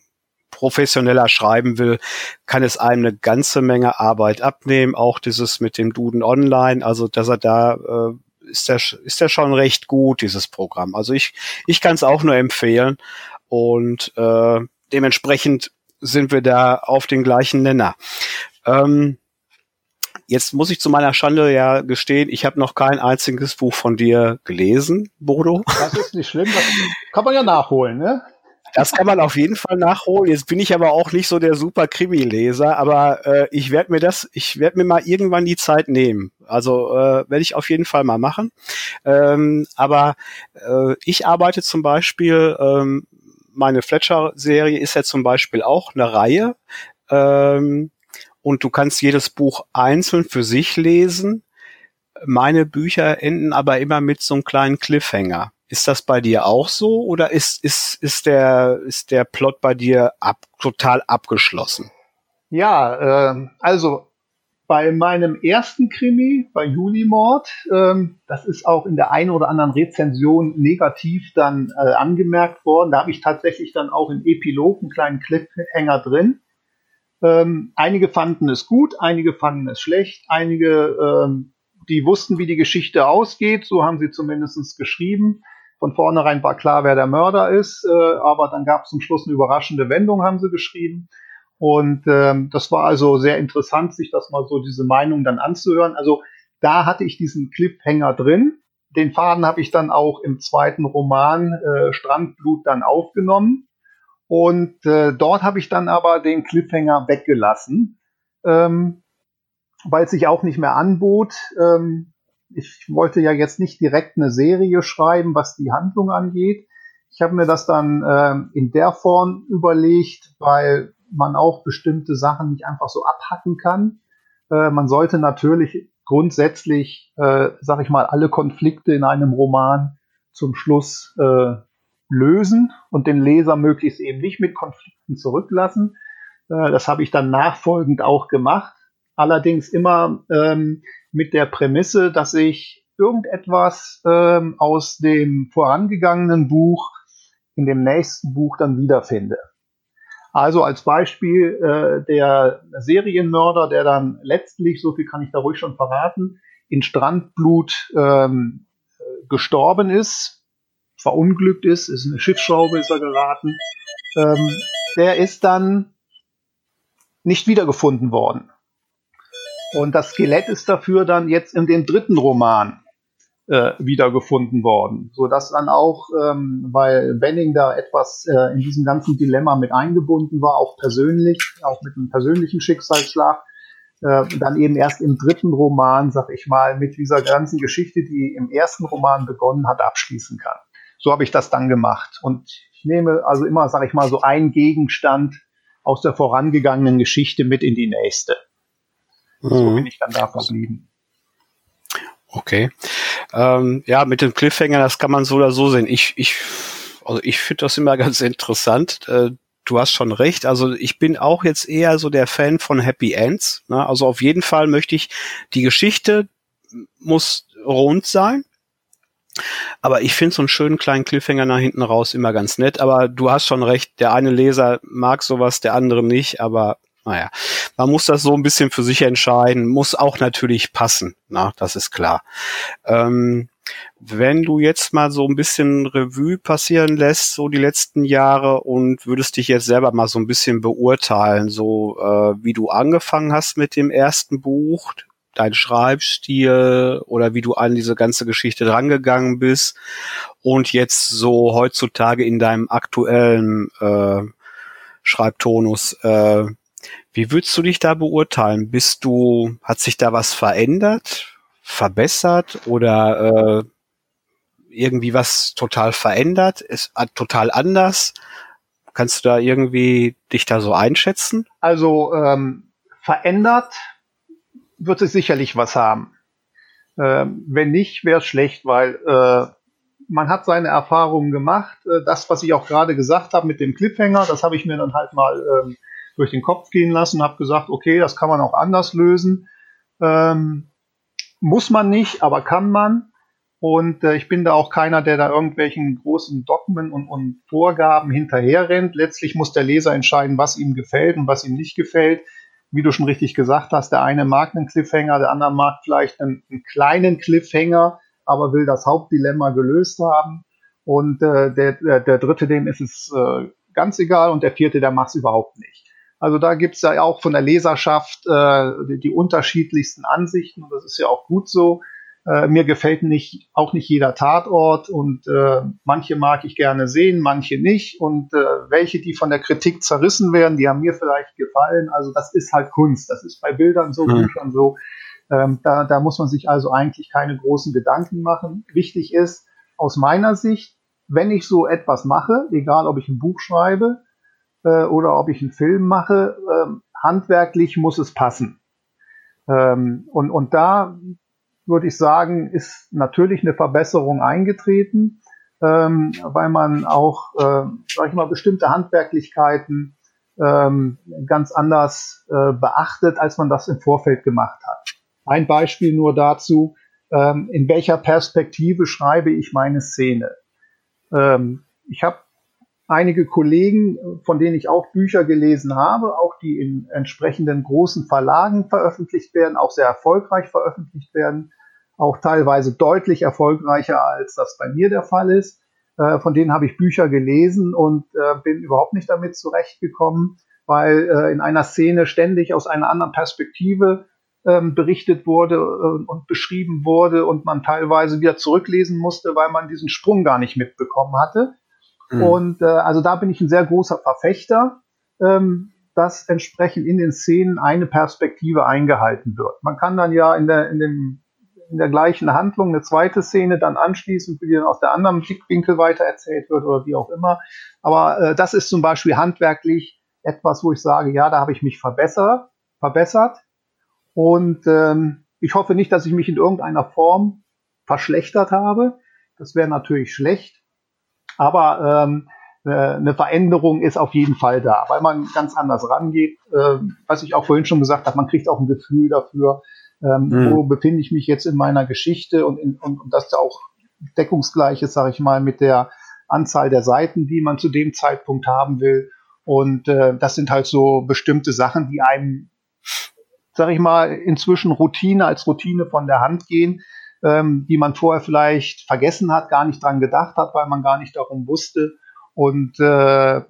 professioneller schreiben will, kann es einem eine ganze Menge Arbeit abnehmen. Auch dieses mit dem Duden Online, also dass er da äh, ist der ist der schon recht gut dieses Programm. Also ich ich kann es auch nur empfehlen und äh, dementsprechend sind wir da auf den gleichen Nenner. Ähm, Jetzt muss ich zu meiner Schande ja gestehen, ich habe noch kein einziges Buch von dir gelesen, Bodo. Das ist nicht schlimm, das kann man ja nachholen, ne? Das kann man auf jeden Fall nachholen. Jetzt bin ich aber auch nicht so der super Krimi-Leser, aber äh, ich werde mir das, ich werde mir mal irgendwann die Zeit nehmen. Also äh, werde ich auf jeden Fall mal machen. Ähm, aber äh, ich arbeite zum Beispiel, ähm, meine Fletcher-Serie ist ja zum Beispiel auch eine Reihe. Ähm, und du kannst jedes Buch einzeln für sich lesen. Meine Bücher enden aber immer mit so einem kleinen Cliffhanger. Ist das bei dir auch so oder ist, ist, ist, der, ist der Plot bei dir ab, total abgeschlossen? Ja, äh, also bei meinem ersten Krimi, bei Julimord, ähm, das ist auch in der einen oder anderen Rezension negativ dann äh, angemerkt worden. Da habe ich tatsächlich dann auch im Epilog einen kleinen Cliffhanger drin. Ähm, einige fanden es gut, einige fanden es schlecht, einige, ähm, die wussten, wie die Geschichte ausgeht, so haben sie zumindest geschrieben. Von vornherein war klar, wer der Mörder ist, äh, aber dann gab es zum Schluss eine überraschende Wendung, haben sie geschrieben. Und ähm, das war also sehr interessant, sich das mal so diese Meinung dann anzuhören. Also da hatte ich diesen Cliffhanger drin. Den Faden habe ich dann auch im zweiten Roman äh, Strandblut dann aufgenommen. Und äh, dort habe ich dann aber den Cliffhanger weggelassen, ähm, weil es sich auch nicht mehr anbot. Ähm, ich wollte ja jetzt nicht direkt eine Serie schreiben, was die Handlung angeht. Ich habe mir das dann ähm, in der Form überlegt, weil man auch bestimmte Sachen nicht einfach so abhacken kann. Äh, man sollte natürlich grundsätzlich, äh, sag ich mal, alle Konflikte in einem Roman zum Schluss äh, lösen und den Leser möglichst eben nicht mit Konflikten zurücklassen. Äh, das habe ich dann nachfolgend auch gemacht. Allerdings immer ähm, mit der Prämisse, dass ich irgendetwas ähm, aus dem vorangegangenen Buch in dem nächsten Buch dann wiederfinde. Also als Beispiel äh, der Serienmörder, der dann letztlich, so viel kann ich da ruhig schon verraten, in Strandblut ähm, gestorben ist, verunglückt ist, ist eine Schiffsschraube ist er geraten, ähm, der ist dann nicht wiedergefunden worden. Und das Skelett ist dafür dann jetzt in dem dritten Roman äh, wiedergefunden worden, so dass dann auch, ähm, weil Benning da etwas äh, in diesem ganzen Dilemma mit eingebunden war, auch persönlich, auch mit einem persönlichen Schicksalsschlag, äh, dann eben erst im dritten Roman, sag ich mal, mit dieser ganzen Geschichte, die im ersten Roman begonnen hat, abschließen kann. So habe ich das dann gemacht. Und ich nehme also immer, sag ich mal, so einen Gegenstand aus der vorangegangenen Geschichte mit in die nächste. So mhm. bin ich dann da verblieben. Okay. Ähm, ja, mit dem Cliffhanger, das kann man so oder so sehen. Ich, ich, also ich finde das immer ganz interessant. Äh, du hast schon recht. Also ich bin auch jetzt eher so der Fan von Happy Ends. Ne? Also auf jeden Fall möchte ich, die Geschichte muss rund sein. Aber ich finde so einen schönen kleinen Cliffhanger nach hinten raus immer ganz nett. Aber du hast schon recht, der eine Leser mag sowas, der andere nicht. Aber naja, man muss das so ein bisschen für sich entscheiden. Muss auch natürlich passen. Na, das ist klar. Ähm, wenn du jetzt mal so ein bisschen Revue passieren lässt, so die letzten Jahre und würdest dich jetzt selber mal so ein bisschen beurteilen, so äh, wie du angefangen hast mit dem ersten Buch, dein Schreibstil oder wie du an diese ganze Geschichte drangegangen bist und jetzt so heutzutage in deinem aktuellen äh, Schreibtonus, äh, wie würdest du dich da beurteilen? Bist du, hat sich da was verändert, verbessert oder äh, irgendwie was total verändert, ist total anders? Kannst du da irgendwie dich da so einschätzen? Also ähm, verändert wird es sicherlich was haben. Ähm, wenn nicht, wäre es schlecht, weil äh, man hat seine Erfahrungen gemacht. Äh, das, was ich auch gerade gesagt habe mit dem Cliffhanger, das habe ich mir dann halt mal ähm, durch den Kopf gehen lassen, habe gesagt, okay, das kann man auch anders lösen. Ähm, muss man nicht, aber kann man. Und äh, ich bin da auch keiner, der da irgendwelchen großen Dogmen und, und Vorgaben hinterherrennt. Letztlich muss der Leser entscheiden, was ihm gefällt und was ihm nicht gefällt wie du schon richtig gesagt hast, der eine mag einen Cliffhanger, der andere mag vielleicht einen, einen kleinen Cliffhanger, aber will das Hauptdilemma gelöst haben. Und äh, der, der, der dritte, dem ist es äh, ganz egal und der vierte, der macht es überhaupt nicht. Also da gibt's ja auch von der Leserschaft äh, die, die unterschiedlichsten Ansichten und das ist ja auch gut so. Äh, mir gefällt nicht, auch nicht jeder Tatort und äh, manche mag ich gerne sehen, manche nicht. Und äh, welche, die von der Kritik zerrissen werden, die haben mir vielleicht gefallen. Also das ist halt Kunst. Das ist bei Bildern so, mhm. Büchern so. Ähm, da, da muss man sich also eigentlich keine großen Gedanken machen. Wichtig ist aus meiner Sicht, wenn ich so etwas mache, egal ob ich ein Buch schreibe äh, oder ob ich einen Film mache, äh, handwerklich muss es passen. Ähm, und, und da würde ich sagen, ist natürlich eine Verbesserung eingetreten, ähm, weil man auch, äh, sag ich mal, bestimmte Handwerklichkeiten ähm, ganz anders äh, beachtet, als man das im Vorfeld gemacht hat. Ein Beispiel nur dazu, ähm, in welcher Perspektive schreibe ich meine Szene. Ähm, ich habe einige Kollegen, von denen ich auch Bücher gelesen habe, auch die in entsprechenden großen Verlagen veröffentlicht werden, auch sehr erfolgreich veröffentlicht werden, auch teilweise deutlich erfolgreicher, als das bei mir der Fall ist. Äh, von denen habe ich Bücher gelesen und äh, bin überhaupt nicht damit zurechtgekommen, weil äh, in einer Szene ständig aus einer anderen Perspektive ähm, berichtet wurde äh, und beschrieben wurde und man teilweise wieder zurücklesen musste, weil man diesen Sprung gar nicht mitbekommen hatte. Mhm. Und äh, also da bin ich ein sehr großer Verfechter, ähm, dass entsprechend in den Szenen eine Perspektive eingehalten wird. Man kann dann ja in, der, in dem in der gleichen Handlung eine zweite Szene dann anschließend, die dann aus der anderen Blickwinkel weitererzählt wird oder wie auch immer. Aber äh, das ist zum Beispiel handwerklich etwas, wo ich sage, ja, da habe ich mich verbessert, verbessert. Und ähm, ich hoffe nicht, dass ich mich in irgendeiner Form verschlechtert habe. Das wäre natürlich schlecht. Aber ähm, äh, eine Veränderung ist auf jeden Fall da, weil man ganz anders rangeht. Äh, was ich auch vorhin schon gesagt habe, man kriegt auch ein Gefühl dafür, ähm, mhm. Wo befinde ich mich jetzt in meiner Geschichte und, in, und, und das auch deckungsgleich ist, sage ich mal, mit der Anzahl der Seiten, die man zu dem Zeitpunkt haben will. Und äh, das sind halt so bestimmte Sachen, die einem, sage ich mal, inzwischen Routine als Routine von der Hand gehen, ähm, die man vorher vielleicht vergessen hat, gar nicht dran gedacht hat, weil man gar nicht darum wusste und äh,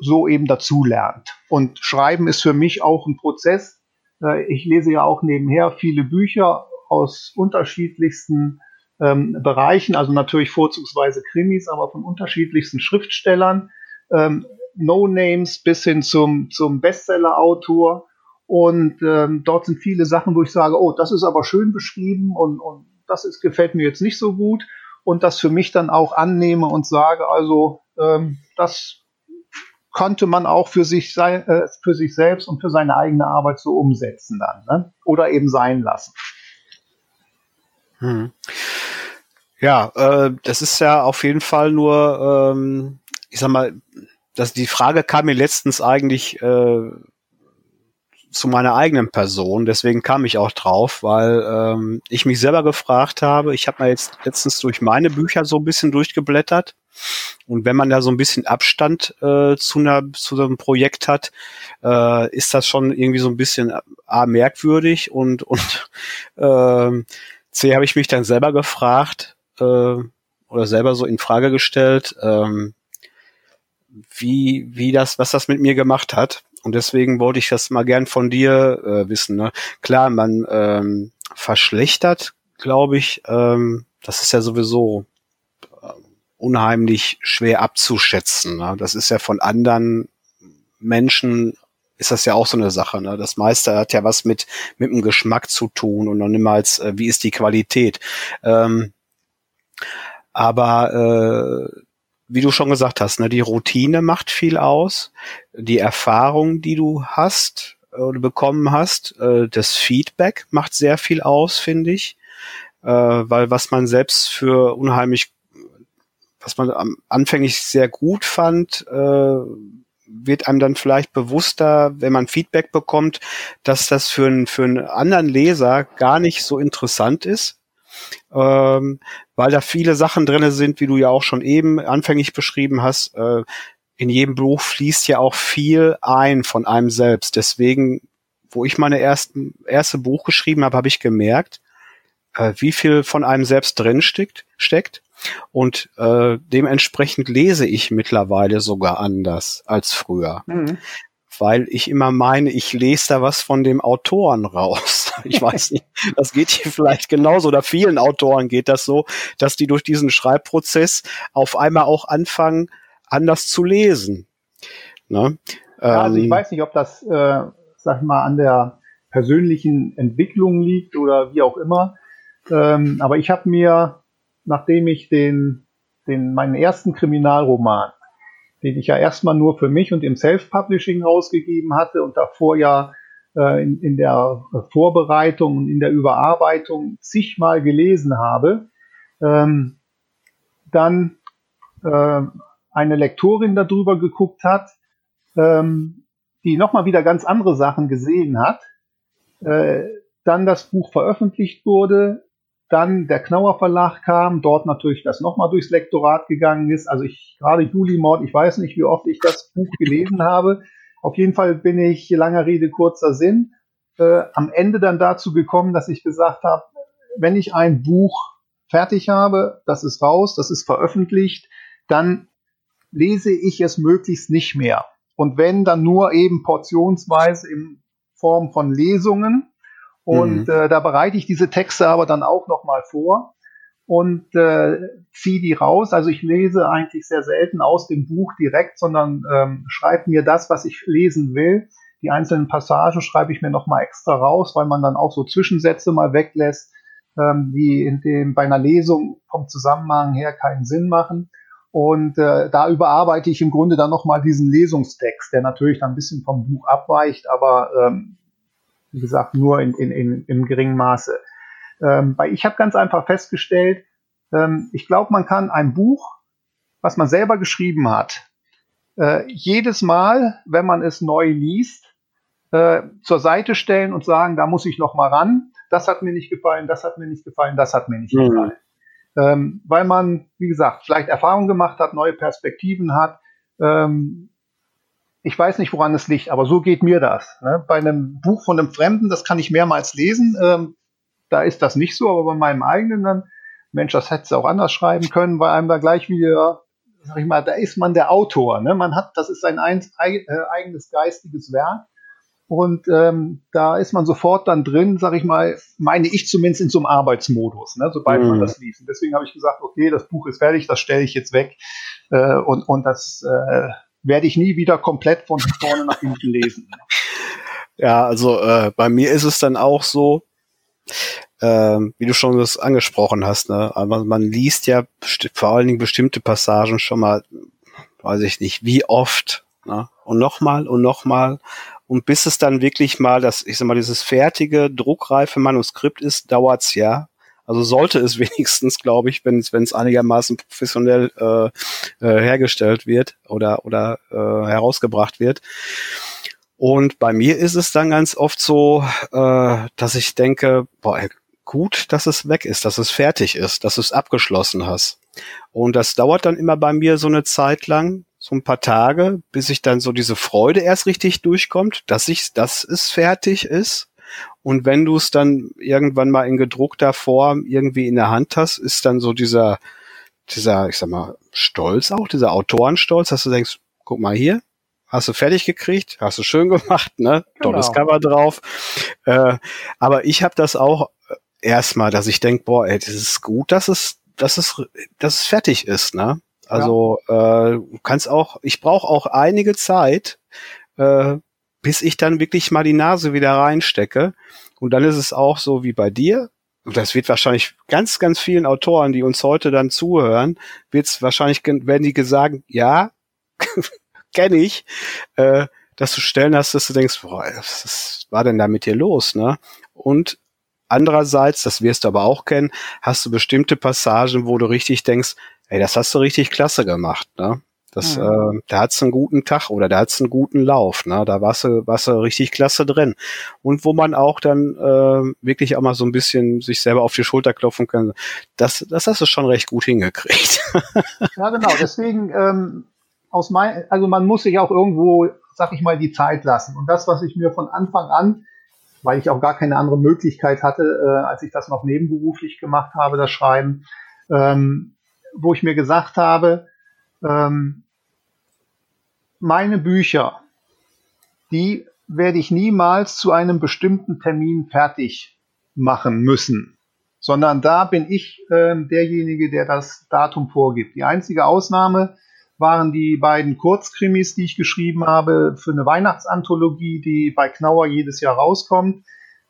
so eben dazu lernt. Und Schreiben ist für mich auch ein Prozess, äh, ich lese ja auch nebenher viele Bücher aus unterschiedlichsten ähm, Bereichen, also natürlich vorzugsweise Krimis, aber von unterschiedlichsten Schriftstellern, ähm, No-Names bis hin zum, zum Bestseller-Autor. Und ähm, dort sind viele Sachen, wo ich sage, oh, das ist aber schön beschrieben und, und das ist, gefällt mir jetzt nicht so gut. Und das für mich dann auch annehme und sage, also ähm, das konnte man auch für sich, sein, äh, für sich selbst und für seine eigene Arbeit so umsetzen dann. Ne? Oder eben sein lassen. Hm. Ja, äh, das ist ja auf jeden Fall nur, ähm, ich sag mal, dass die Frage kam mir letztens eigentlich äh, zu meiner eigenen Person. Deswegen kam ich auch drauf, weil ähm, ich mich selber gefragt habe. Ich habe mal jetzt letztens durch meine Bücher so ein bisschen durchgeblättert. Und wenn man da so ein bisschen Abstand äh, zu, einer, zu einem Projekt hat, äh, ist das schon irgendwie so ein bisschen A, merkwürdig und, und äh, C, habe ich mich dann selber gefragt äh, oder selber so in Frage gestellt, ähm, wie, wie das, was das mit mir gemacht hat. Und deswegen wollte ich das mal gern von dir äh, wissen. Ne? Klar, man ähm, verschlechtert, glaube ich, ähm, das ist ja sowieso äh, unheimlich schwer abzuschätzen. Ne? Das ist ja von anderen Menschen ist das ja auch so eine Sache. Ne? Das meiste hat ja was mit mit dem Geschmack zu tun und noch niemals, äh, wie ist die Qualität. Ähm, aber äh, wie du schon gesagt hast, ne, die Routine macht viel aus, die Erfahrung, die du hast oder bekommen hast, äh, das Feedback macht sehr viel aus, finde ich, äh, weil was man selbst für unheimlich, was man am anfänglich sehr gut fand, äh, wird einem dann vielleicht bewusster, wenn man Feedback bekommt, dass das für einen, für einen anderen Leser gar nicht so interessant ist, ähm, weil da viele Sachen drinne sind, wie du ja auch schon eben anfänglich beschrieben hast. Äh, in jedem Buch fließt ja auch viel ein von einem selbst. Deswegen, wo ich meine ersten, erste Buch geschrieben habe, habe ich gemerkt, äh, wie viel von einem selbst drin steckt, steckt. Und äh, dementsprechend lese ich mittlerweile sogar anders als früher. Mhm weil ich immer meine, ich lese da was von dem Autoren raus. Ich weiß nicht, das geht hier vielleicht genauso oder vielen Autoren geht das so, dass die durch diesen Schreibprozess auf einmal auch anfangen, anders zu lesen. Ne? Ja, also ich ähm, weiß nicht, ob das, äh, sag ich mal, an der persönlichen Entwicklung liegt oder wie auch immer. Ähm, aber ich habe mir, nachdem ich den, den meinen ersten Kriminalroman den ich ja erstmal nur für mich und im Self-Publishing rausgegeben hatte und davor ja äh, in, in der Vorbereitung und in der Überarbeitung zigmal gelesen habe, ähm, dann äh, eine Lektorin darüber geguckt hat, ähm, die nochmal wieder ganz andere Sachen gesehen hat, äh, dann das Buch veröffentlicht wurde, dann der Knauer Verlag kam, dort natürlich das nochmal durchs Lektorat gegangen ist. Also ich, gerade Julimord, ich weiß nicht, wie oft ich das Buch gelesen habe. Auf jeden Fall bin ich, langer Rede, kurzer Sinn, äh, am Ende dann dazu gekommen, dass ich gesagt habe, wenn ich ein Buch fertig habe, das ist raus, das ist veröffentlicht, dann lese ich es möglichst nicht mehr. Und wenn, dann nur eben portionsweise in Form von Lesungen und mhm. äh, da bereite ich diese Texte aber dann auch nochmal vor und äh, ziehe die raus. Also ich lese eigentlich sehr selten aus dem Buch direkt, sondern ähm, schreibe mir das, was ich lesen will. Die einzelnen Passagen schreibe ich mir nochmal extra raus, weil man dann auch so Zwischensätze mal weglässt, ähm, die in dem bei einer Lesung vom Zusammenhang her keinen Sinn machen. Und äh, da überarbeite ich im Grunde dann nochmal diesen Lesungstext, der natürlich dann ein bisschen vom Buch abweicht, aber ähm, wie gesagt, nur in, in, in, im geringen Maße. Ähm, weil ich habe ganz einfach festgestellt, ähm, ich glaube, man kann ein Buch, was man selber geschrieben hat, äh, jedes Mal, wenn man es neu liest, äh, zur Seite stellen und sagen, da muss ich noch mal ran. Das hat mir nicht gefallen, das hat mir nicht gefallen, das hat mir nicht mhm. gefallen. Ähm, weil man, wie gesagt, vielleicht Erfahrung gemacht hat, neue Perspektiven hat, ähm, ich weiß nicht, woran es liegt, aber so geht mir das. Ne? Bei einem Buch von einem Fremden, das kann ich mehrmals lesen, ähm, da ist das nicht so, aber bei meinem eigenen dann, Mensch, das hätte es auch anders schreiben können, weil einem da gleich wieder, sag ich mal, da ist man der Autor. Ne? Man hat, das ist ein ein, äh, eigenes geistiges Werk. Und ähm, da ist man sofort dann drin, sag ich mal, meine ich zumindest in so einem Arbeitsmodus, ne, sobald mhm. man das liest. Und deswegen habe ich gesagt, okay, das Buch ist fertig, das stelle ich jetzt weg äh, und, und das äh, werde ich nie wieder komplett von vorne nach hinten lesen. Ja, also äh, bei mir ist es dann auch so, äh, wie du schon das angesprochen hast, ne? aber man liest ja vor allen Dingen bestimmte Passagen schon mal, weiß ich nicht, wie oft, ne? und nochmal und nochmal und bis es dann wirklich mal das, ich sag mal, dieses fertige, druckreife Manuskript ist, dauert's ja. Also sollte es wenigstens, glaube ich, wenn es einigermaßen professionell äh, äh, hergestellt wird oder oder äh, herausgebracht wird. Und bei mir ist es dann ganz oft so, äh, dass ich denke, boah, gut, dass es weg ist, dass es fertig ist, dass es abgeschlossen hast. Und das dauert dann immer bei mir so eine Zeit lang, so ein paar Tage, bis ich dann so diese Freude erst richtig durchkommt, dass ich, dass es fertig ist. Und wenn du es dann irgendwann mal in gedruckter Form irgendwie in der Hand hast, ist dann so dieser, dieser, ich sag mal, Stolz auch, dieser Autorenstolz, dass du denkst, guck mal hier, hast du fertig gekriegt, hast du schön gemacht, ne? Genau. Tolles Cover drauf. Äh, aber ich habe das auch erstmal, dass ich denke, boah, ey, das ist gut, dass es, dass es, dass es fertig ist, ne? Also ja. äh, du kannst auch, ich brauche auch einige Zeit, äh, bis ich dann wirklich mal die Nase wieder reinstecke. Und dann ist es auch so wie bei dir. Und das wird wahrscheinlich ganz, ganz vielen Autoren, die uns heute dann zuhören, wird es wahrscheinlich, werden die gesagt, ja, kenne ich, äh, dass du Stellen hast, dass du denkst, boah, was war denn da mit dir los, ne? Und Andererseits, das wirst du aber auch kennen, hast du bestimmte Passagen, wo du richtig denkst, ey, das hast du richtig klasse gemacht, ne? Das, mhm. äh, da hat's einen guten Tag oder da hat's einen guten Lauf, ne? Da warst du, warst du richtig klasse drin. Und wo man auch dann äh, wirklich auch mal so ein bisschen sich selber auf die Schulter klopfen kann, das, das hast du schon recht gut hingekriegt. ja, genau. Deswegen, ähm, aus mein, also man muss sich auch irgendwo, sag ich mal, die Zeit lassen. Und das, was ich mir von Anfang an weil ich auch gar keine andere Möglichkeit hatte, äh, als ich das noch nebenberuflich gemacht habe, das Schreiben, ähm, wo ich mir gesagt habe, ähm, meine Bücher, die werde ich niemals zu einem bestimmten Termin fertig machen müssen, sondern da bin ich äh, derjenige, der das Datum vorgibt. Die einzige Ausnahme waren die beiden Kurzkrimis, die ich geschrieben habe für eine Weihnachtsanthologie, die bei Knauer jedes Jahr rauskommt.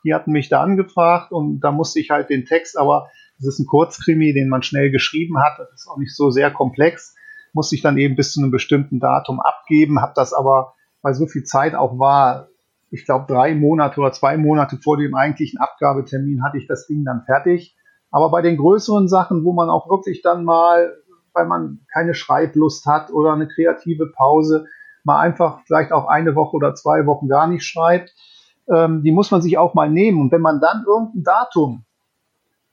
Die hatten mich da angefragt und da musste ich halt den Text, aber es ist ein Kurzkrimi, den man schnell geschrieben hat. Das ist auch nicht so sehr komplex. Musste ich dann eben bis zu einem bestimmten Datum abgeben, habe das aber, weil so viel Zeit auch war, ich glaube drei Monate oder zwei Monate vor dem eigentlichen Abgabetermin hatte ich das Ding dann fertig. Aber bei den größeren Sachen, wo man auch wirklich dann mal weil man keine Schreiblust hat oder eine kreative Pause, mal einfach vielleicht auch eine Woche oder zwei Wochen gar nicht schreibt. Ähm, die muss man sich auch mal nehmen. Und wenn man dann irgendein Datum,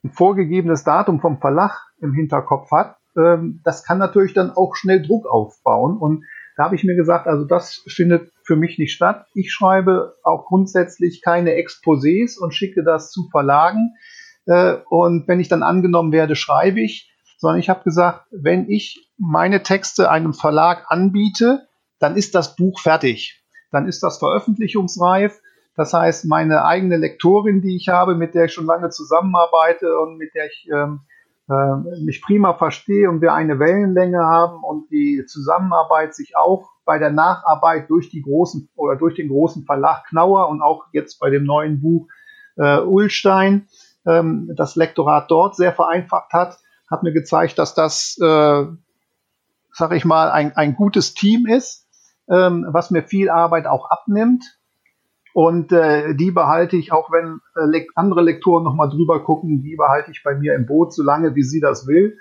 ein vorgegebenes Datum vom Verlag im Hinterkopf hat, ähm, das kann natürlich dann auch schnell Druck aufbauen. Und da habe ich mir gesagt, also das findet für mich nicht statt. Ich schreibe auch grundsätzlich keine Exposés und schicke das zu Verlagen. Äh, und wenn ich dann angenommen werde, schreibe ich sondern ich habe gesagt, wenn ich meine Texte einem Verlag anbiete, dann ist das Buch fertig. Dann ist das veröffentlichungsreif. Das heißt, meine eigene Lektorin, die ich habe, mit der ich schon lange zusammenarbeite und mit der ich ähm, äh, mich prima verstehe und wir eine Wellenlänge haben und die Zusammenarbeit sich auch bei der Nacharbeit durch die großen oder durch den großen Verlag Knauer und auch jetzt bei dem neuen Buch äh, Ulstein ähm, das Lektorat dort sehr vereinfacht hat hat mir gezeigt, dass das, äh, sag ich mal, ein, ein gutes Team ist, ähm, was mir viel Arbeit auch abnimmt. Und äh, die behalte ich, auch wenn äh, andere Lektoren nochmal drüber gucken, die behalte ich bei mir im Boot, solange wie sie das will.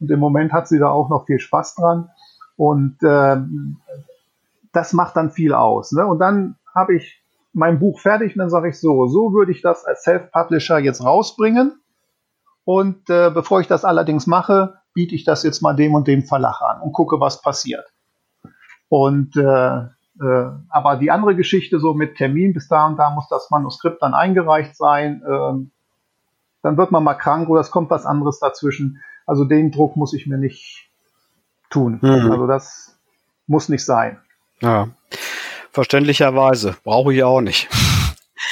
Und im Moment hat sie da auch noch viel Spaß dran. Und äh, das macht dann viel aus. Ne? Und dann habe ich mein Buch fertig und dann sage ich so, so würde ich das als Self-Publisher jetzt rausbringen. Und äh, bevor ich das allerdings mache, biete ich das jetzt mal dem und dem Verlag an und gucke, was passiert. Und äh, äh, aber die andere Geschichte so mit Termin, bis da und da muss das Manuskript dann eingereicht sein. Äh, dann wird man mal krank oder es kommt was anderes dazwischen. Also den Druck muss ich mir nicht tun. Mhm. Also das muss nicht sein. Ja, verständlicherweise. Brauche ich auch nicht.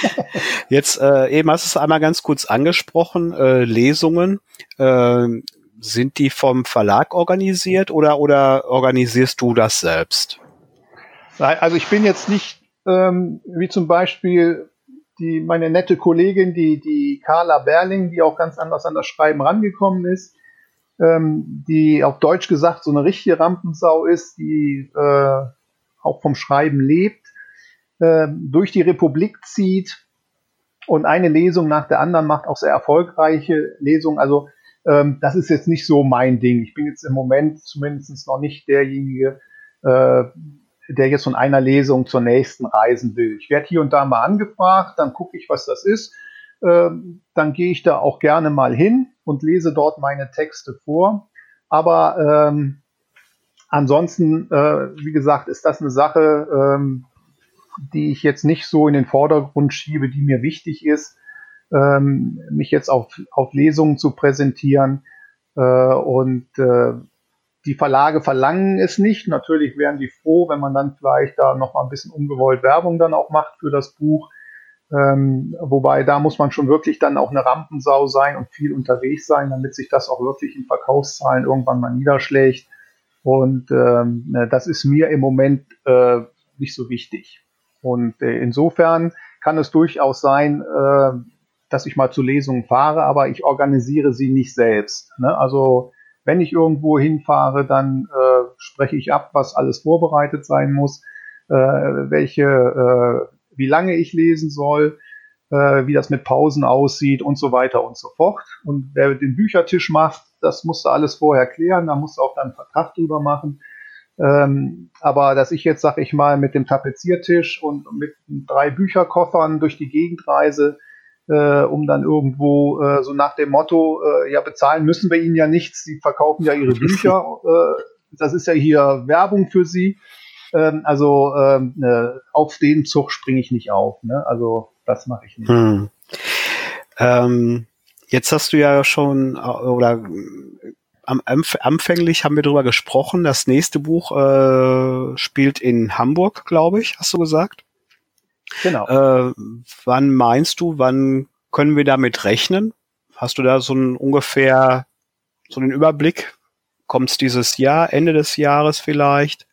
Jetzt äh, eben hast du es einmal ganz kurz angesprochen, äh, Lesungen. Äh, sind die vom Verlag organisiert oder, oder organisierst du das selbst? Also ich bin jetzt nicht ähm, wie zum Beispiel die, meine nette Kollegin, die, die Carla Berling, die auch ganz anders an das Schreiben rangekommen ist, ähm, die auf Deutsch gesagt so eine richtige Rampensau ist, die äh, auch vom Schreiben lebt, äh, durch die Republik zieht, und eine Lesung nach der anderen macht auch sehr erfolgreiche Lesungen. Also ähm, das ist jetzt nicht so mein Ding. Ich bin jetzt im Moment zumindest noch nicht derjenige, äh, der jetzt von einer Lesung zur nächsten reisen will. Ich werde hier und da mal angefragt, dann gucke ich, was das ist. Ähm, dann gehe ich da auch gerne mal hin und lese dort meine Texte vor. Aber ähm, ansonsten, äh, wie gesagt, ist das eine Sache, ähm, die ich jetzt nicht so in den Vordergrund schiebe, die mir wichtig ist, ähm, mich jetzt auf, auf Lesungen zu präsentieren. Äh, und äh, die Verlage verlangen es nicht. Natürlich wären die froh, wenn man dann vielleicht da noch mal ein bisschen ungewollt Werbung dann auch macht für das Buch. Ähm, wobei da muss man schon wirklich dann auch eine Rampensau sein und viel unterwegs sein, damit sich das auch wirklich in Verkaufszahlen irgendwann mal niederschlägt. Und ähm, das ist mir im Moment äh, nicht so wichtig. Und äh, insofern kann es durchaus sein, äh, dass ich mal zu Lesungen fahre, aber ich organisiere sie nicht selbst. Ne? Also wenn ich irgendwo hinfahre, dann äh, spreche ich ab, was alles vorbereitet sein muss, äh, welche, äh, wie lange ich lesen soll, äh, wie das mit Pausen aussieht und so weiter und so fort. Und wer den Büchertisch macht, das musst du alles vorher klären, da musst du auch dann Vertrag drüber machen. Ähm, aber dass ich jetzt, sag ich mal, mit dem Tapeziertisch und mit drei Bücherkoffern durch die Gegend reise, äh, um dann irgendwo äh, so nach dem Motto, äh, ja, bezahlen müssen wir ihnen ja nichts, sie verkaufen ja ihre Bücher, äh, das ist ja hier Werbung für sie. Ähm, also ähm, äh, auf den Zug springe ich nicht auf. Ne? Also das mache ich nicht. Hm. Ähm, jetzt hast du ja schon äh, oder am, anfänglich haben wir darüber gesprochen. Das nächste Buch äh, spielt in Hamburg, glaube ich, hast du gesagt. Genau. Äh, wann meinst du, wann können wir damit rechnen? Hast du da so ein ungefähr so einen Überblick? Kommt es dieses Jahr, Ende des Jahres vielleicht?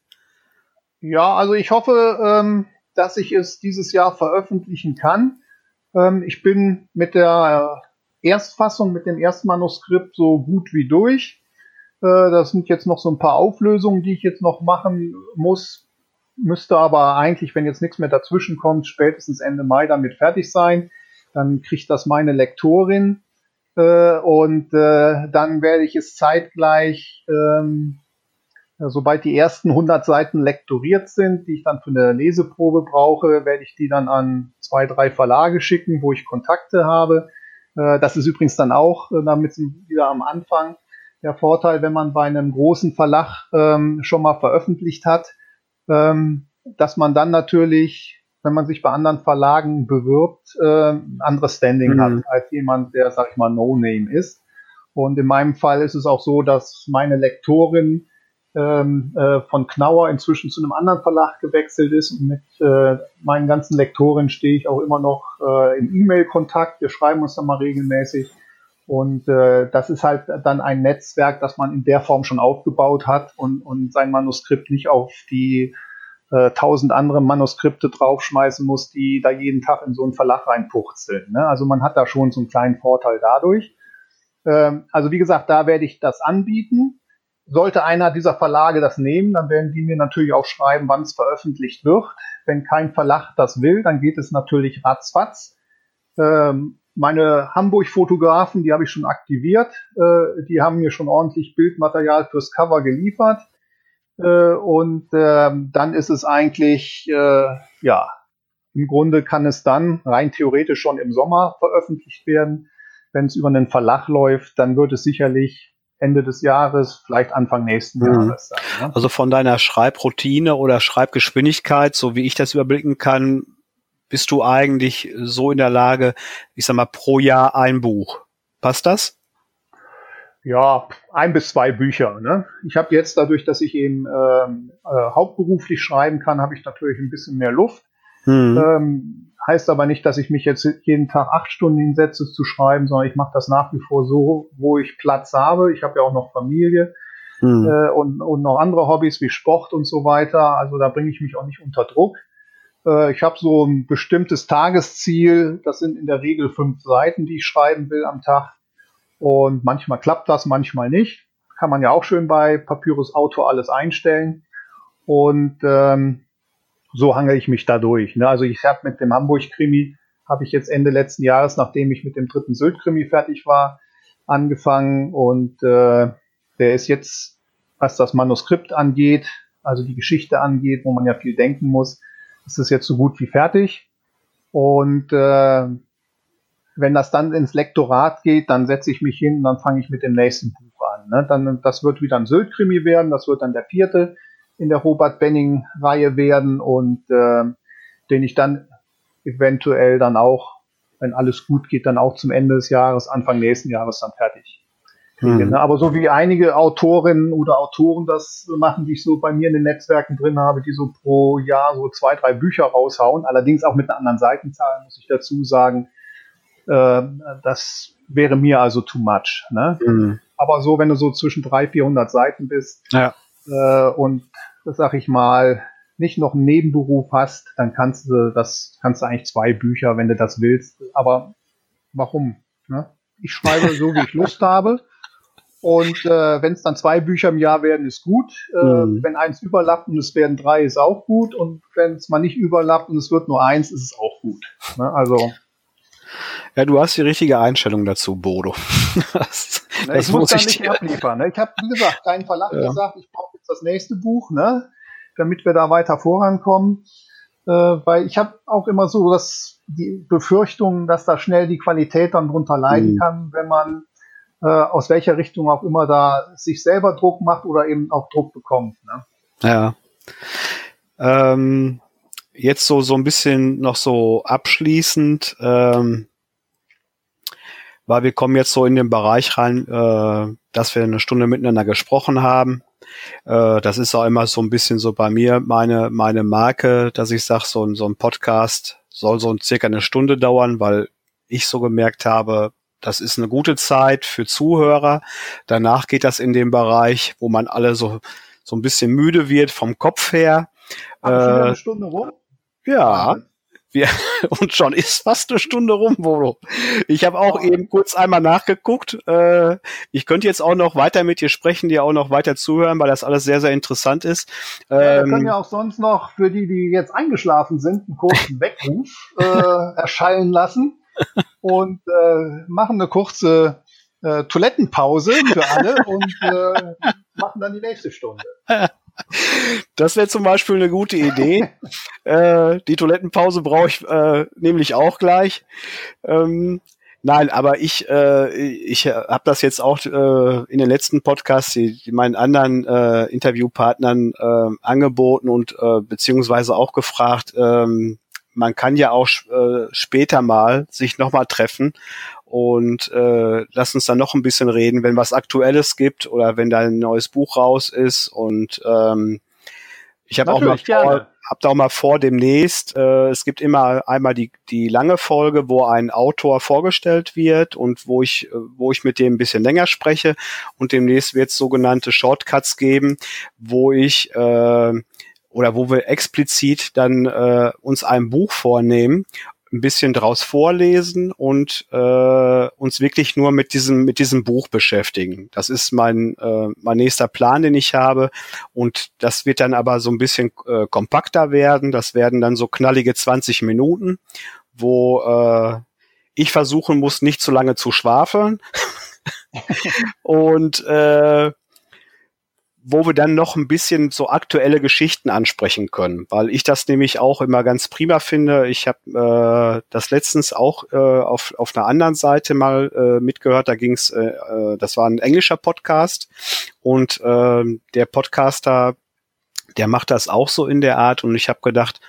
Ja, also ich hoffe, ähm, dass ich es dieses Jahr veröffentlichen kann. Ähm, ich bin mit der Erstfassung, mit dem Erstmanuskript so gut wie durch. Äh, das sind jetzt noch so ein paar Auflösungen, die ich jetzt noch machen muss, müsste aber eigentlich, wenn jetzt nichts mehr dazwischen kommt, spätestens Ende Mai damit fertig sein. Dann kriegt das meine Lektorin äh, und äh, dann werde ich es zeitgleich, ähm, sobald die ersten 100 Seiten lektoriert sind, die ich dann für eine Leseprobe brauche, werde ich die dann an zwei, drei Verlage schicken, wo ich Kontakte habe. Äh, das ist übrigens dann auch, äh, damit wieder am Anfang, der Vorteil, wenn man bei einem großen Verlag ähm, schon mal veröffentlicht hat, ähm, dass man dann natürlich, wenn man sich bei anderen Verlagen bewirbt, äh, ein anderes Standing mhm. hat als jemand, der, sag ich mal, No-Name ist. Und in meinem Fall ist es auch so, dass meine Lektorin ähm, äh, von Knauer inzwischen zu einem anderen Verlag gewechselt ist. Und mit äh, meinen ganzen Lektoren stehe ich auch immer noch äh, im E-Mail-Kontakt. Wir schreiben uns dann mal regelmäßig. Und äh, das ist halt dann ein Netzwerk, das man in der Form schon aufgebaut hat und, und sein Manuskript nicht auf die äh, tausend andere Manuskripte draufschmeißen muss, die da jeden Tag in so einen Verlag reinpuchzeln. Ne? Also man hat da schon so einen kleinen Vorteil dadurch. Ähm, also wie gesagt, da werde ich das anbieten. Sollte einer dieser Verlage das nehmen, dann werden die mir natürlich auch schreiben, wann es veröffentlicht wird. Wenn kein Verlag das will, dann geht es natürlich ratzfatz. Ähm, meine Hamburg-Fotografen, die habe ich schon aktiviert. Äh, die haben mir schon ordentlich Bildmaterial fürs Cover geliefert. Äh, und äh, dann ist es eigentlich, äh, ja, im Grunde kann es dann rein theoretisch schon im Sommer veröffentlicht werden. Wenn es über einen Verlag läuft, dann wird es sicherlich Ende des Jahres, vielleicht Anfang nächsten mhm. Jahres sein. Ne? Also von deiner Schreibroutine oder Schreibgeschwindigkeit, so wie ich das überblicken kann, bist du eigentlich so in der Lage, ich sag mal, pro Jahr ein Buch. Passt das? Ja, ein bis zwei Bücher. Ne? Ich habe jetzt dadurch, dass ich eben ähm, äh, hauptberuflich schreiben kann, habe ich natürlich ein bisschen mehr Luft. Hm. Ähm, heißt aber nicht, dass ich mich jetzt jeden Tag acht Stunden hinsetze zu schreiben, sondern ich mache das nach wie vor so, wo ich Platz habe. Ich habe ja auch noch Familie hm. äh, und, und noch andere Hobbys wie Sport und so weiter. Also da bringe ich mich auch nicht unter Druck. Äh, ich habe so ein bestimmtes Tagesziel. Das sind in der Regel fünf Seiten, die ich schreiben will am Tag. Und manchmal klappt das, manchmal nicht. Kann man ja auch schön bei Papyrus Auto alles einstellen. Und ähm, so hangel ich mich da durch. Ne? Also ich habe mit dem Hamburg-Krimi, habe ich jetzt Ende letzten Jahres, nachdem ich mit dem dritten Sylt-Krimi fertig war, angefangen. Und äh, der ist jetzt, was das Manuskript angeht, also die Geschichte angeht, wo man ja viel denken muss, ist es jetzt so gut wie fertig. Und äh, wenn das dann ins Lektorat geht, dann setze ich mich hin und dann fange ich mit dem nächsten Buch an. Ne? Dann, das wird wieder ein Sylt-Krimi werden, das wird dann der vierte in der Robert Benning-Reihe werden und äh, den ich dann eventuell dann auch, wenn alles gut geht, dann auch zum Ende des Jahres, Anfang nächsten Jahres dann fertig kriege. Mhm. Ne? Aber so wie einige Autorinnen oder Autoren das machen, die ich so bei mir in den Netzwerken drin habe, die so pro Jahr so zwei, drei Bücher raushauen, allerdings auch mit einer anderen Seitenzahl, muss ich dazu sagen, äh, das wäre mir also too much. Ne? Mhm. Aber so, wenn du so zwischen 300, 400 Seiten bist ja. äh, und, sag ich mal, nicht noch einen Nebenberuf hast, dann kannst du das, kannst du eigentlich zwei Bücher, wenn du das willst. Aber warum? Ne? Ich schreibe so, wie ich Lust habe. Und äh, wenn es dann zwei Bücher im Jahr werden, ist gut. Äh, mhm. Wenn eins überlappt und es werden drei, ist auch gut. Und wenn es mal nicht überlappt und es wird nur eins, ist es auch gut. Ne? Also ja, du hast die richtige Einstellung dazu, Bodo. das, ne, das ich muss, muss da nicht abliefern. Ne? Ich habe, wie gesagt, dein Verlag ja. gesagt, ich brauche jetzt das nächste Buch, ne? damit wir da weiter vorankommen. Äh, weil ich habe auch immer so dass die Befürchtung, dass da schnell die Qualität dann drunter leiden mhm. kann, wenn man äh, aus welcher Richtung auch immer da sich selber Druck macht oder eben auch Druck bekommt. Ne? Ja. Ähm, jetzt so, so ein bisschen noch so abschließend, ähm, weil wir kommen jetzt so in den Bereich rein, äh, dass wir eine Stunde miteinander gesprochen haben. Äh, das ist auch immer so ein bisschen so bei mir meine, meine Marke, dass ich sage, so, so ein Podcast soll so circa eine Stunde dauern, weil ich so gemerkt habe, das ist eine gute Zeit für Zuhörer. Danach geht das in den Bereich, wo man alle so, so ein bisschen müde wird vom Kopf her. Äh, eine Stunde rum? Ja. Wir, und schon ist fast eine Stunde rum, Bodo. Ich habe auch oh. eben kurz einmal nachgeguckt. Äh, ich könnte jetzt auch noch weiter mit dir sprechen, dir auch noch weiter zuhören, weil das alles sehr, sehr interessant ist. Ja, wir können ähm, ja auch sonst noch für die, die jetzt eingeschlafen sind, einen kurzen Weckruf äh, erschallen lassen und äh, machen eine kurze äh, Toilettenpause für alle und äh, machen dann die nächste Stunde. Das wäre zum Beispiel eine gute Idee. äh, die Toilettenpause brauche ich äh, nämlich auch gleich. Ähm, nein, aber ich, äh, ich habe das jetzt auch äh, in den letzten Podcasts die, die meinen anderen äh, Interviewpartnern äh, angeboten und äh, beziehungsweise auch gefragt, ähm, man kann ja auch äh, später mal sich nochmal treffen und äh, lass uns dann noch ein bisschen reden, wenn was Aktuelles gibt oder wenn da ein neues Buch raus ist. Und ähm, ich habe auch mal vor, hab da auch mal vor demnächst, äh, es gibt immer einmal die, die lange Folge, wo ein Autor vorgestellt wird und wo ich, äh, wo ich mit dem ein bisschen länger spreche und demnächst wird es sogenannte Shortcuts geben, wo ich äh, oder wo wir explizit dann äh, uns ein Buch vornehmen ein bisschen draus vorlesen und äh, uns wirklich nur mit diesem mit diesem Buch beschäftigen. Das ist mein äh, mein nächster Plan, den ich habe und das wird dann aber so ein bisschen äh, kompakter werden. Das werden dann so knallige 20 Minuten, wo äh, ich versuchen muss, nicht zu lange zu schwafeln und äh, wo wir dann noch ein bisschen so aktuelle Geschichten ansprechen können, weil ich das nämlich auch immer ganz prima finde. Ich habe äh, das letztens auch äh, auf, auf einer anderen Seite mal äh, mitgehört. Da ging's, äh, äh, das war ein englischer Podcast und äh, der Podcaster, der macht das auch so in der Art und ich habe gedacht,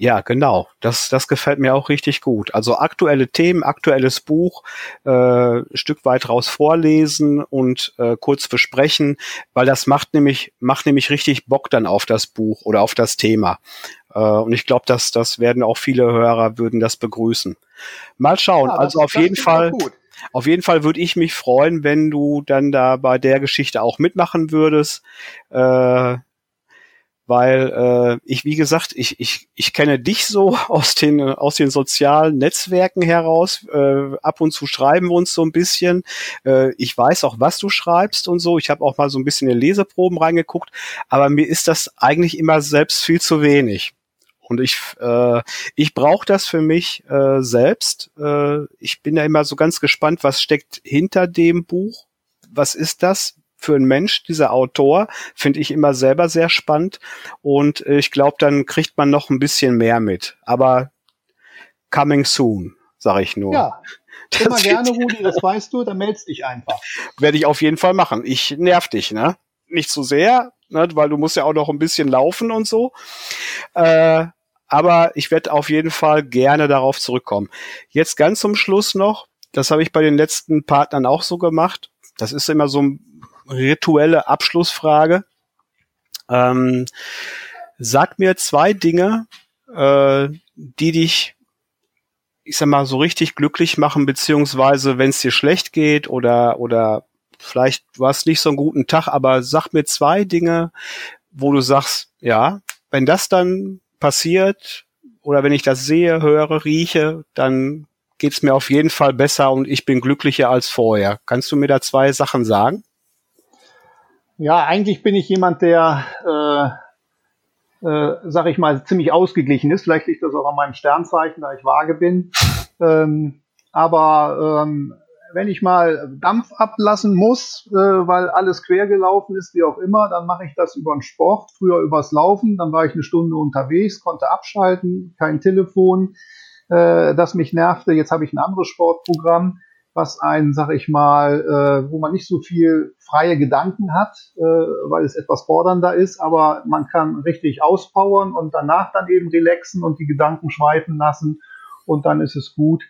ja, genau. Das, das gefällt mir auch richtig gut. Also aktuelle Themen, aktuelles Buch, äh, Stück weit raus vorlesen und äh, kurz besprechen, weil das macht nämlich, macht nämlich richtig Bock dann auf das Buch oder auf das Thema. Äh, und ich glaube, dass das werden auch viele Hörer würden das begrüßen. Mal schauen. Ja, also auf jeden Fall. Auf jeden Fall würde ich mich freuen, wenn du dann da bei der Geschichte auch mitmachen würdest. Äh, weil äh, ich, wie gesagt, ich, ich, ich kenne dich so aus den, aus den sozialen Netzwerken heraus. Äh, ab und zu schreiben wir uns so ein bisschen. Äh, ich weiß auch, was du schreibst und so. Ich habe auch mal so ein bisschen in Leseproben reingeguckt, aber mir ist das eigentlich immer selbst viel zu wenig. Und ich, äh, ich brauche das für mich äh, selbst. Äh, ich bin ja immer so ganz gespannt, was steckt hinter dem Buch. Was ist das? Für einen Mensch, dieser Autor, finde ich immer selber sehr spannend. Und äh, ich glaube, dann kriegt man noch ein bisschen mehr mit. Aber coming soon, sage ich nur. Ja, das immer gerne, Rudi, das weißt du, dann meldest dich einfach. Werde ich auf jeden Fall machen. Ich nerv dich, ne? Nicht so sehr, ne? weil du musst ja auch noch ein bisschen laufen und so. Äh, aber ich werde auf jeden Fall gerne darauf zurückkommen. Jetzt ganz zum Schluss noch, das habe ich bei den letzten Partnern auch so gemacht. Das ist immer so eine rituelle Abschlussfrage. Ähm, sag mir zwei Dinge, äh, die dich, ich sag mal, so richtig glücklich machen, beziehungsweise wenn es dir schlecht geht oder, oder vielleicht war es nicht so einen guten Tag, aber sag mir zwei Dinge, wo du sagst, ja, wenn das dann passiert oder wenn ich das sehe, höre, rieche, dann geht's mir auf jeden Fall besser und ich bin glücklicher als vorher. Kannst du mir da zwei Sachen sagen? Ja, eigentlich bin ich jemand, der, äh, äh, sag ich mal, ziemlich ausgeglichen ist. Vielleicht liegt das auch an meinem Sternzeichen, da ich vage bin. Ähm, aber ähm, wenn ich mal Dampf ablassen muss, äh, weil alles quer gelaufen ist, wie auch immer, dann mache ich das über den Sport, früher übers Laufen, dann war ich eine Stunde unterwegs, konnte abschalten, kein Telefon, äh, das mich nervte. Jetzt habe ich ein anderes Sportprogramm, was ein, sag ich mal, äh, wo man nicht so viel freie Gedanken hat, äh, weil es etwas fordernder ist, aber man kann richtig auspowern und danach dann eben relaxen und die Gedanken schweifen lassen und dann ist es gut.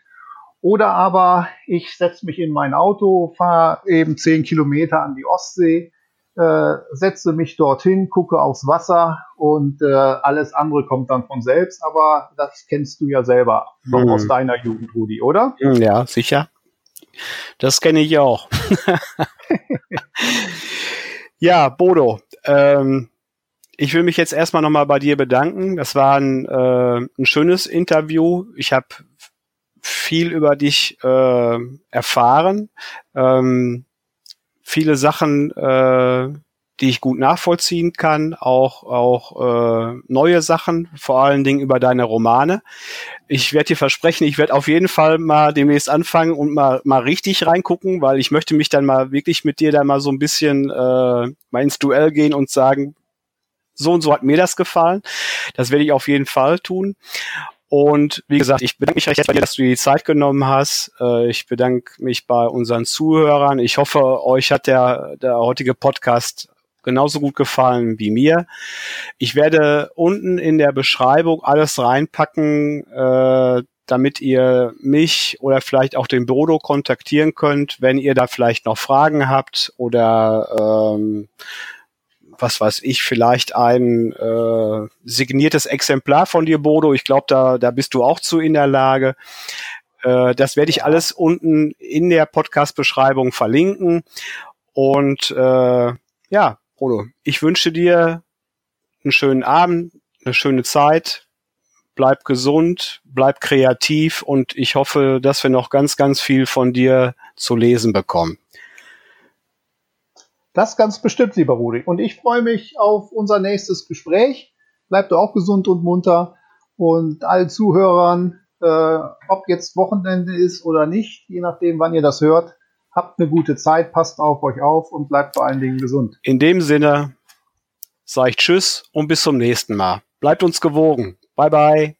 Oder aber ich setze mich in mein Auto, fahre eben zehn Kilometer an die Ostsee, äh, setze mich dorthin, gucke aufs Wasser und äh, alles andere kommt dann von selbst. Aber das kennst du ja selber noch hm. aus deiner Jugend, Rudi, oder? Ja, sicher. Das kenne ich auch. ja, Bodo, ähm, ich will mich jetzt erstmal nochmal bei dir bedanken. Das war ein, äh, ein schönes Interview. Ich habe viel über dich äh, erfahren. Ähm, viele Sachen, äh, die ich gut nachvollziehen kann, auch auch äh, neue Sachen, vor allen Dingen über deine Romane. Ich werde dir versprechen, ich werde auf jeden Fall mal demnächst anfangen und mal mal richtig reingucken, weil ich möchte mich dann mal wirklich mit dir da mal so ein bisschen äh, mal ins Duell gehen und sagen, so und so hat mir das gefallen. Das werde ich auf jeden Fall tun. Und wie gesagt, ich bedanke mich recht dir, dass du die Zeit genommen hast. Äh, ich bedanke mich bei unseren Zuhörern. Ich hoffe, euch hat der, der heutige Podcast genauso gut gefallen wie mir. Ich werde unten in der Beschreibung alles reinpacken, äh, damit ihr mich oder vielleicht auch den Bodo kontaktieren könnt, wenn ihr da vielleicht noch Fragen habt oder ähm, was weiß ich, vielleicht ein äh, signiertes Exemplar von dir, Bodo. Ich glaube, da, da bist du auch zu in der Lage. Äh, das werde ich alles unten in der Podcast-Beschreibung verlinken. Und äh, ja, Bodo, ich wünsche dir einen schönen Abend, eine schöne Zeit. Bleib gesund, bleib kreativ und ich hoffe, dass wir noch ganz, ganz viel von dir zu lesen bekommen. Das ganz bestimmt, lieber Rudi. Und ich freue mich auf unser nächstes Gespräch. Bleibt auch gesund und munter. Und allen Zuhörern, äh, ob jetzt Wochenende ist oder nicht, je nachdem, wann ihr das hört, habt eine gute Zeit, passt auf euch auf und bleibt vor allen Dingen gesund. In dem Sinne, sage ich Tschüss und bis zum nächsten Mal. Bleibt uns gewogen. Bye bye.